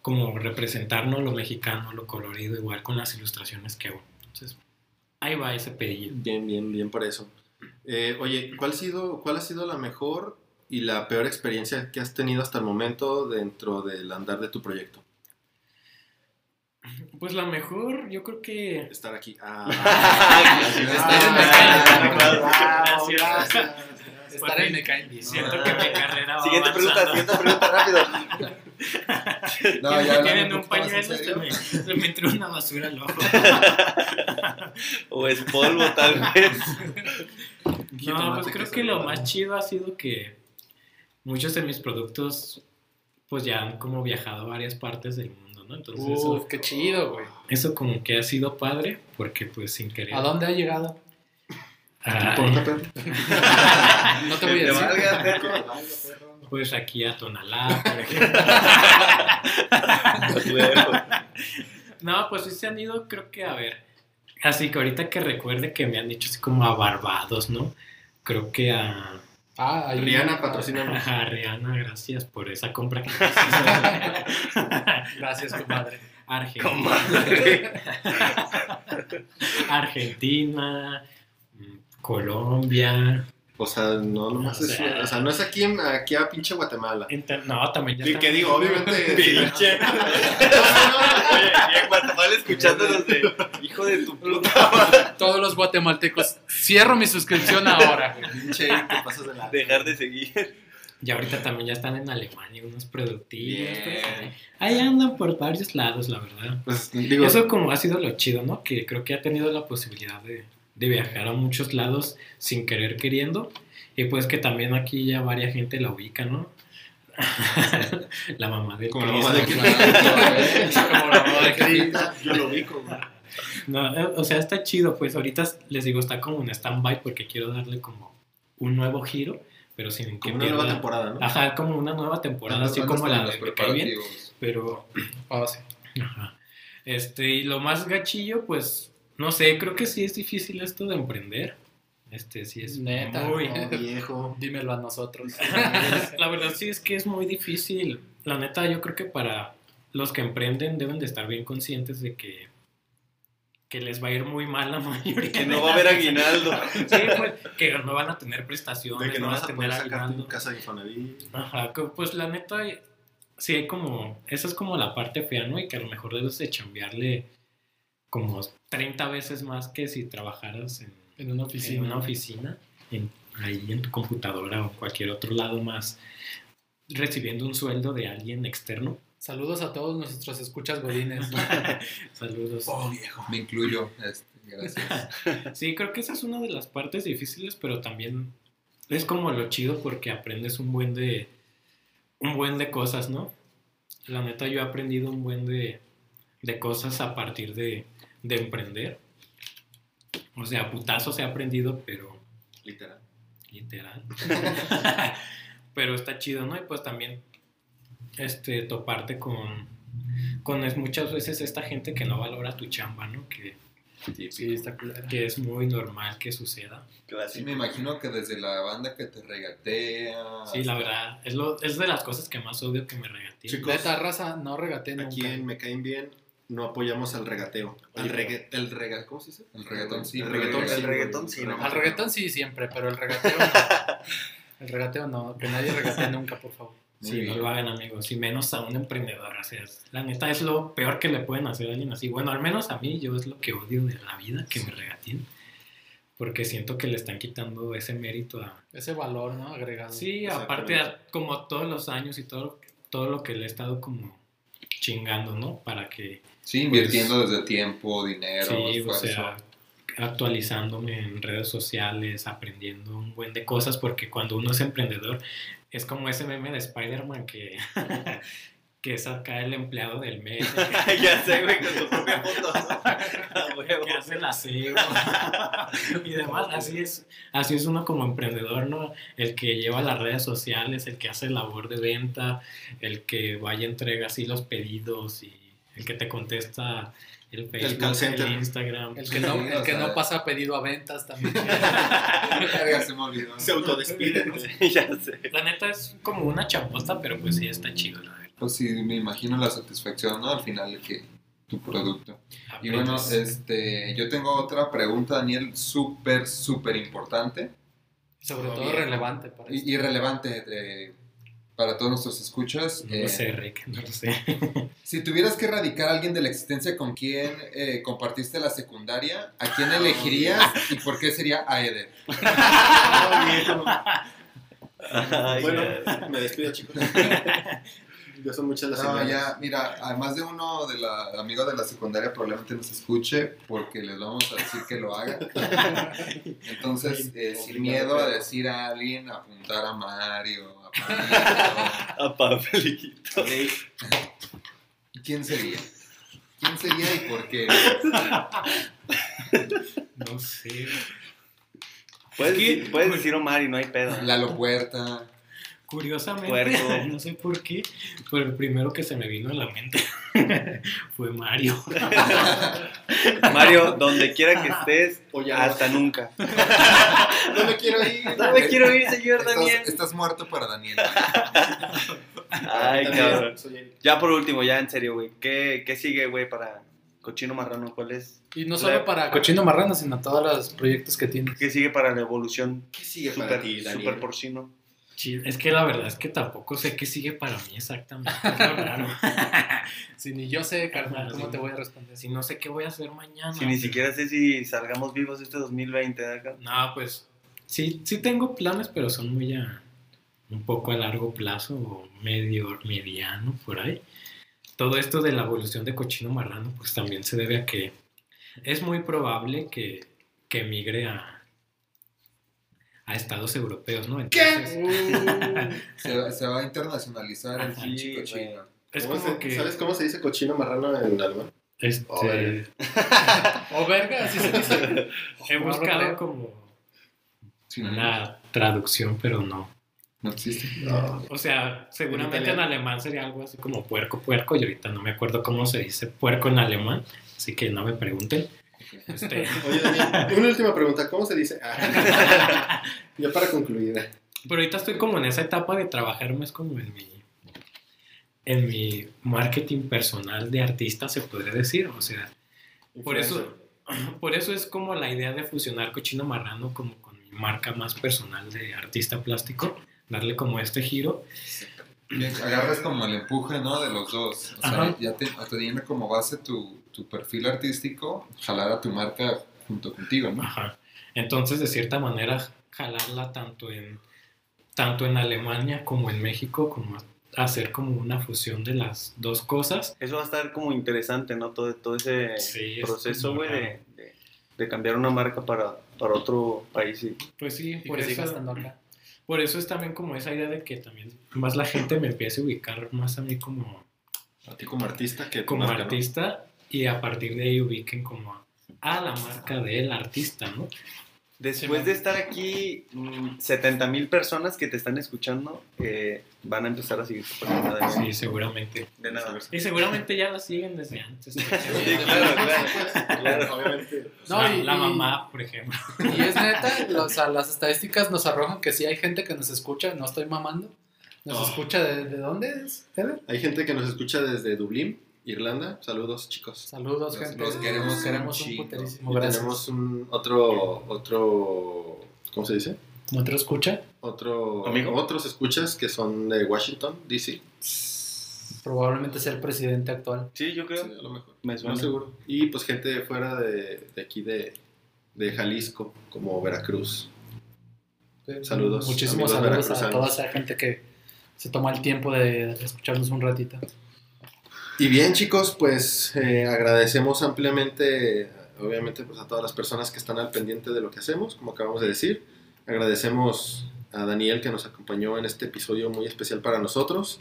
E: como representar, ¿no? Lo mexicano, lo colorido, igual con las ilustraciones que hago. Entonces, ahí va ese pedillo.
D: Bien, bien, bien por eso. Eh, oye, ¿cuál ha, sido, ¿cuál ha sido la mejor y la peor experiencia que has tenido hasta el momento dentro del andar de tu proyecto?
E: Pues la mejor, yo creo que...
D: Estar aquí.
E: Ah.
F: Estar en Me Caen Bien.
E: Siento que mi carrera va
H: Siguiente pregunta, siguiente pregunta, rápido.
G: No, ya
E: tienen
G: un
E: pañuelo, se me, se me entró una basura al ojo.
H: O es polvo, tal vez.
E: No, pues creo que lo más chido ha sido que muchos de mis productos pues ya han como viajado a varias partes del mundo, ¿no? Entonces
F: Uf,
E: eso,
F: qué chido, güey.
E: eso como que ha sido padre porque pues sin querer...
F: ¿A dónde ha llegado?
E: Ay,
F: No te voy a decir.
H: valga, perro.
E: pues aquí a Tonalá, por ejemplo. No, pues sí se han ido, creo que a ver. Así que ahorita que recuerde que me han dicho así como a Barbados, ¿no? Creo que a,
F: Ah, ahí-
D: Rihanna, patrocínanos.
E: a Rihanna, gracias por esa compra que.
F: Gracias, compadre.
E: Argentina. Argentina, mm, Colombia.
D: O sea, no, nomás
E: O
D: es,
E: sea-
D: o sea, no es aquí, en- aquí a pinche Guatemala.
E: Inter- no, también ya está-
D: que digo, obviamente.
E: Pinche.
H: Oye, y en Guatemala escuchándonos de hijo de tu puta
F: Todos los guatemaltecos. Cierro mi suscripción ahora. güey.
D: Pinche, te pasas de la.
H: dejar de seguir.
E: Y ahorita también ya están en Alemania unos pues, ahí andan por varios lados, la verdad.
D: Pues digo,
E: Eso como ha sido lo chido, ¿no? Que creo que ha tenido la posibilidad de, de viajar a muchos lados sin querer queriendo. Y pues que también aquí ya varia gente la ubica, ¿no? la mamá del
D: Como la mamá de
F: Como la moda de Cristo.
D: yo lo ubico, güey.
E: No, eh, o sea, está chido, pues ahorita les digo, está como en stand-by porque quiero darle como un nuevo giro, pero sin que
D: Como una nueva temporada, ¿no?
E: Ajá, como una nueva temporada, así
G: ¿Dónde
E: como la de Cae Bien, pero
F: Ah, sí.
E: Ajá. Este, y lo más gachillo, pues, no sé, creo que sí es difícil esto de emprender. Este, sí es
F: Neta.
E: muy...
D: No, viejo.
F: Dímelo a nosotros.
E: La verdad sí es que es muy difícil. La neta, yo creo que para los que emprenden deben de estar bien conscientes de que que les va a ir muy mal la mayoría.
H: Que no va a haber aguinaldo.
E: Sí, pues, que no van a tener prestaciones,
D: De que no
E: van
D: vas a
E: tener
D: poder sacar tu
E: aguinaldo.
D: casa de Infonavit.
E: Ajá, pues la neta, sí hay como, esa es como la parte fea, ¿no? Y que a lo mejor debes de chambearle como 30 veces más que si trabajaras en,
F: En una
E: en
F: oficina.
E: una oficina, en- ahí en tu computadora o cualquier otro lado más, recibiendo un sueldo de alguien externo.
F: Saludos a todos nuestros escuchas godines.
E: Saludos.
D: Oh, viejo.
G: Me incluyo. este, gracias.
E: Sí, creo que esa es una de las partes difíciles, pero también es como lo chido porque aprendes un buen de un buen de cosas, ¿no? La neta yo he aprendido un buen de, de cosas a partir de, de emprender. O sea, putazos he aprendido, pero
D: Literal.
E: literal. pero está chido, ¿no? Y pues también este toparte con con es muchas veces esta gente que no valora tu chamba, ¿no? Que,
F: Sí, está
E: que es muy normal que suceda.
G: Sí,
H: Clásico.
G: me imagino que desde la banda que te regatea.
E: Sí, la verdad, es, lo, es de las cosas que más odio que me regateen.
D: Chicos,
F: raza, no regaté nunca.
D: Aquí en Me Caen Bien no apoyamos al regateo. El
E: Al
D: regga... El rega... ¿Cómo se dice?
G: El reggaetón sí.
D: El reggaetón
H: El
D: sí.
H: reggaetón sí, no.
F: Al reggaetón sí siempre, pero el regateo no. El regateo no, que nadie regatee nunca, por favor.
G: Muy
E: Sí, no lo hagan amigos, y menos a un emprendedor. O sea, es- la neta es lo peor que le pueden hacer a alguien así. Bueno, al menos a mí, yo es lo que odio de la vida, que me regateen. Porque siento que le están quitando ese mérito a...
F: Ese valor, ¿no? Agregado.
E: Sí, aparte, a- como todos los años y todo, todo lo que le he estado como chingando, ¿no? Para que
G: Sí, invirtiendo desde tiempo, dinero,
E: Sí, o
G: esfuerzo.
E: sea, actualizándome en redes sociales, aprendiendo un buen de cosas, porque cuando uno es emprendedor es como ese meme de Spider-Man que, que es acá el empleado del mes,
H: ya sé, güey, con tu propia foto. A huevo.
E: que hace la SEO y demás. Así es, así es uno como emprendedor, ¿no? El que lleva las redes sociales, el que hace labor de venta, el que vaya entrega así los pedidos y el que te contesta el Facebook, el. Instagram.
F: El que, no, el
G: o
F: que
G: sea-
F: no pasa pedido a ventas también.
G: Se me olvidó.
D: Se autodespiden. güey.
H: ya sé.
E: La neta es como una chaposta, pero pues sí está chido, la verdad.
G: Pues sí, me imagino la satisfacción, ¿no? Al final de que tu producto. Y bueno, este, yo tengo otra pregunta, Daniel, súper, súper importante
F: Sobre todo relevante para
G: y, y relevante eh, para todos nuestros escuchas.
E: No
G: Eh,
E: lo sé, Rick, no lo sé.
G: Si tuvieras que erradicar a alguien de la existencia con quien eh, compartiste la secundaria, ¿a quién elegirías y por qué sería a Eder?
H: Ay,
D: Bueno,
H: ya.
D: me despido, chicos. Ya son muchas las
G: No, ya, mira, además de uno de la amigo de la secundaria probablemente nos escuche porque les vamos a decir que lo haga. Entonces, eh, sin miedo a decir a alguien, apuntar a Mario, a Pablito.
H: A Pablito.
G: ¿Quién sería? ¿Quién sería y por qué?
E: No sé.
H: Puedes,
E: Es que-
H: decir, puedes decir Omar y no hay pedo.
G: Lalo Puerta.
E: Curiosamente,
H: Puerco.
E: no sé por qué, pero el primero que se me vino a la mente fue Mario.
H: Mario, donde quiera que estés,
D: O ya no.
H: hasta nunca.
D: No me quiero ir.
H: No me quiero ir, señor Daniel.
G: Estás, muerto para Daniel.
H: Ay, cabrón. Ya por último, ya en serio, güey. ¿Qué, ¿Qué sigue, güey, para Cochino Marrano? ¿Cuál es?
F: Y no solo para Cochino Marrano, sino todos los proyectos que tiene.
H: ¿Qué sigue para la evolución?
D: ¿Qué sigue
H: Super,
D: para ti, Daniel?
H: super porcino.
E: Es que la verdad es que tampoco sé qué sigue para mí exactamente. Es lo raro.
F: Si ni yo sé, carnal, ¿cómo te voy a responder?
E: Si no sé qué voy a hacer mañana.
H: Si ni siquiera sé si salgamos vivos este 2020 de acá.
E: No, pues sí, sí tengo planes, pero son muy a un poco a largo plazo o medio mediano por ahí. Todo esto de la evolución de cochino marrano, pues también se debe a que es muy probable que, que migre a, a estados europeos, ¿no? Entonces,
G: Se, va- se va a internacionalizar el
E: Ajá,
G: pinche
H: sí,
G: cochino.
E: es
D: ¿Cómo
E: como
D: se-
E: que
D: ¿Sabes cómo se dice cochino marrano en alemán?
E: este.
F: O verga, así se dice.
E: he buscado como
G: Sí, no,
E: una traducción, pero no.
G: no existe.
D: No.
E: O sea, seguramente en, alemán sería algo así como puerco, puerco, y ahorita no me acuerdo cómo se dice puerco en alemán, así que no me pregunten. Este,
D: Oye, Daniel, una última pregunta. ¿Cómo se dice? Ah. ya para concluir.
E: pero ahorita estoy como en esa etapa de trabajar más como en mi, en mi marketing personal de artista, se podría decir. O sea, por eso, por eso es como la idea de fusionar Cochino Marrano como con mi marca más personal de artista plástico, darle como este giro.
G: Agarras como el empuje, ¿no? De los dos. O sea,
E: Ajá.
G: ya te, te tiene como base tu, tu perfil artístico, jalar a tu marca junto contigo, ¿no?
E: Ajá. Entonces, de cierta manera, jalarla tanto en, tanto en Alemania como en México, como hacer como una fusión de las dos cosas.
H: Eso va a estar como interesante, ¿no? Todo, todo ese
E: Sí,
H: proceso, güey, de, de, de cambiar una marca para, para otro país. y-
E: Pues sí,
F: Y
E: por eso,
F: estando acá.
E: por eso es también como esa idea de que también más la gente me empiece a ubicar más a mí como,
D: A ti como artista que
E: como
D: marca, ¿no?
E: Y a partir de ahí ubiquen como a, a la marca del artista, ¿no?
H: Después de estar aquí, 70 mil personas que te están escuchando eh, van a empezar a seguir tu página de,
E: Sí, seguramente.
H: de nada.
E: Y seguramente ya la siguen desde antes.
H: Sí, claro, claro. claro.
D: Obviamente.
F: No,
E: la,
F: y-
E: la mamá, por ejemplo.
F: Y es neta, los- o sea, las estadísticas nos arrojan que sí hay gente que nos escucha, no estoy mamando. Nos
D: Oh.
F: escucha de, de dónde es?
D: Hay gente que nos escucha desde Dublín, Irlanda. Saludos, chicos.
F: Saludos,
G: Los-
F: gente.
G: los queremos un
F: queremos un
G: chingo.
F: puterísimo.
D: Y
F: Gracias.
D: tenemos un otro, otro, ¿cómo se dice?
F: ¿No te lo escucha?
D: Otro,
H: Amigo.
D: otros escuchas que son de Washington, D.C.
F: Probablemente sea el presidente actual.
H: Sí, yo
D: Sí,
H: creo.
D: a lo mejor.
H: Me
D: No
H: suena.
D: seguro. Y pues gente fuera de, de aquí de, de Jalisco, como Veracruz. Saludos,
F: Muchísimos saludos a toda esa gente que se toma el tiempo de escucharnos un ratito.
D: Y bien chicos, pues eh, agradecemos ampliamente obviamente pues a todas las personas que están al pendiente de lo que hacemos, como acabamos de decir. Agradecemos a Daniel que nos acompañó en este episodio muy especial para nosotros.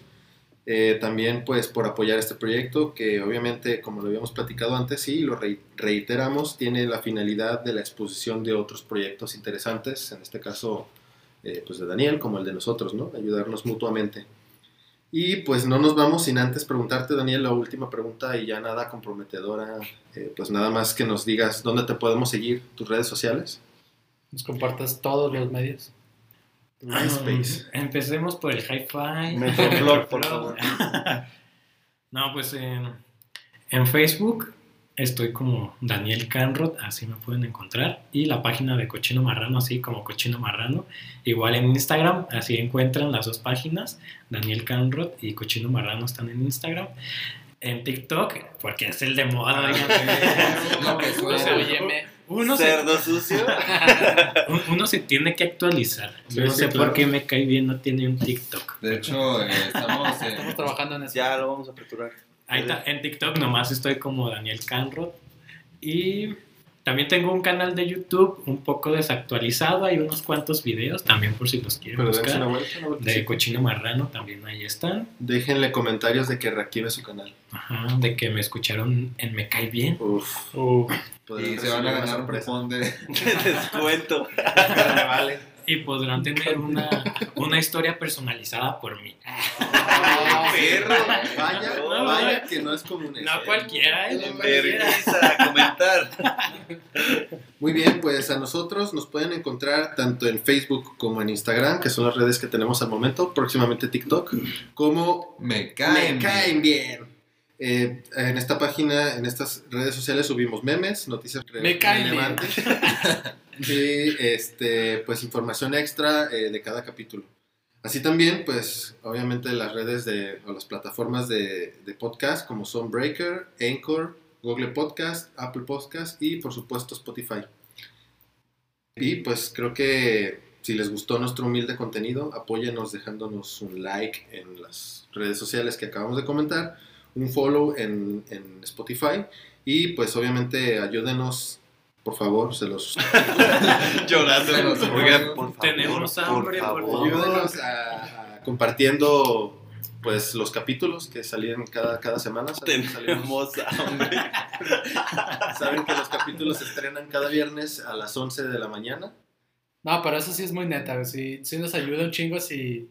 D: Eh, también pues por apoyar este proyecto que obviamente como lo habíamos platicado antes sí lo re- reiteramos tiene la finalidad de la exposición de otros proyectos interesantes en este caso eh, pues de Daniel como el de nosotros no ayudarnos mutuamente y pues no nos vamos sin antes preguntarte Daniel la última pregunta y ya nada comprometedora eh, pues nada más que nos digas dónde te podemos seguir tus redes sociales
A: Nos compartas todos los medios.
D: MySpace
E: Ah, empecemos por el hi-fi.
H: Metroflog, por favor.
E: no, pues en, en Facebook estoy como Daniel Canrod, así me pueden encontrar. Y la página de Cochino Marrano, así como Cochino Marrano. Igual en Instagram, así encuentran las dos páginas. Daniel Canrod y Cochino Marrano están en Instagram. En TikTok, porque es el de moda.
G: Lo que
E: uno se-
G: suena.
A: Óyeme,
E: uno se,
H: Cerdo sucio.
E: un- uno se tiene que actualizar.
D: Sí,
E: no
D: sí,
E: sé
D: claro.
E: por qué me cae bien, no tiene un TikTok.
G: De hecho, eh, estamos, eh,
A: estamos trabajando en eso.
H: Ya lo vamos a aperturar.
E: Ahí está, en TikTok nomás estoy como Daniel Canrod. Y también tengo un canal de YouTube un poco desactualizado. Hay unos cuantos videos también por si los quieren
D: pero dense una
E: buscar.
D: vuelta, una
E: De
D: vueltecita.
E: Cochino Marrano también ahí están.
D: déjenle comentarios de que reactive su canal
E: Ajá, de que me escucharon en Me Cae Bien.
D: Uf, podrán
G: y se van a ganar un cupón de...
H: Descuento.
D: vale.
E: Y podrán tener una, una historia personalizada por mí.
D: Perro, vaya,
E: No,
D: vaya que no es común
E: No
D: ¿eh?
E: cualquiera, ¿eh? No cualquiera.
H: A comentar.
D: Muy bien, pues a nosotros nos pueden encontrar tanto en Facebook como en Instagram, que son las redes que tenemos al momento, próximamente TikTok, como
G: Me caen.
D: Me caen bien. Eh, en esta página, en estas redes sociales subimos memes, noticias
A: Me
D: relevantes y este, pues información extra eh, de cada capítulo. Así también, pues obviamente las redes de, o las plataformas de, de podcast como son Breaker, Anchor, Google Podcast, Apple Podcast y por supuesto Spotify. Y pues creo que si les gustó nuestro humilde contenido, apóyenos dejándonos un like en las redes sociales que acabamos de comentar, un follow en, en Spotify y pues obviamente ayúdenos, por favor, se los
H: Llorando.
G: Se los
H: Oigan,
G: ruego.
H: por favor.
E: Tenemos hambre, por favor.
D: ayúdenos a, a compartiendo pues los capítulos que salían cada, cada semana. Saben que salimos-
H: Tenemos hambre.
D: saben que los capítulos se estrenan cada viernes a las 11 de la mañana.
A: No, pero eso sí es muy neta. Sí, sí nos ayuda un chingo si,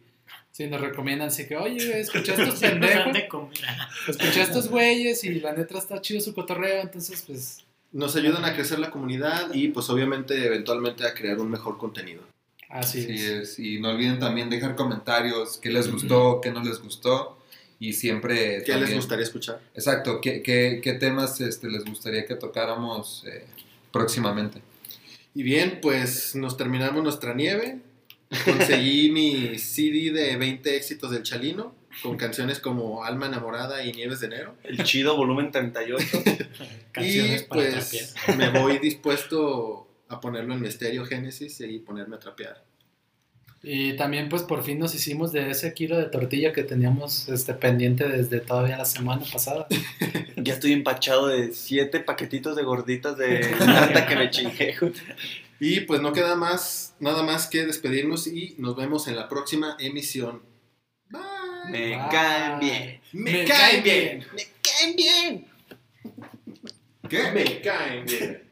A: si nos recomiendan. Así que, oye, escuché a estos pendejos, escuché a estos güeyes y la neta está chido su cotorreo. Entonces, pues,
D: Nos ayudan a crecer la comunidad y pues obviamente eventualmente a crear un mejor contenido.
A: así
G: Así
A: es.
G: es. Y no olviden también dejar comentarios, qué les gustó, qué no les gustó. Y siempre...
D: ¿Qué les gustaría escuchar?
G: Exacto, ¿qué, qué, qué temas este, les gustaría que tocáramos eh, próximamente?
D: Y bien, pues nos terminamos nuestra nieve. Conseguí mi CD de 20 éxitos del Chalino con canciones como Alma Enamorada y Nieves de Enero.
H: El chido volumen 38.
E: Canciones
D: y
E: para
D: pues
E: trapear.
D: me voy dispuesto a ponerlo en mi estéreo Génesis y ponerme a trapear.
A: Y también, pues, por fin nos hicimos de ese kilo de tortilla que teníamos este, pendiente desde todavía la semana pasada.
H: Ya estoy empachado de siete paquetitos de gorditas de nata que me chingué.
D: Y pues no queda más, nada más que despedirnos y nos vemos en la próxima emisión. Bye.
H: Me
A: Bye.
H: caen bien.
D: Me, caen bien.
H: Me caen bien.
G: ¿Qué?
D: Me caen bien.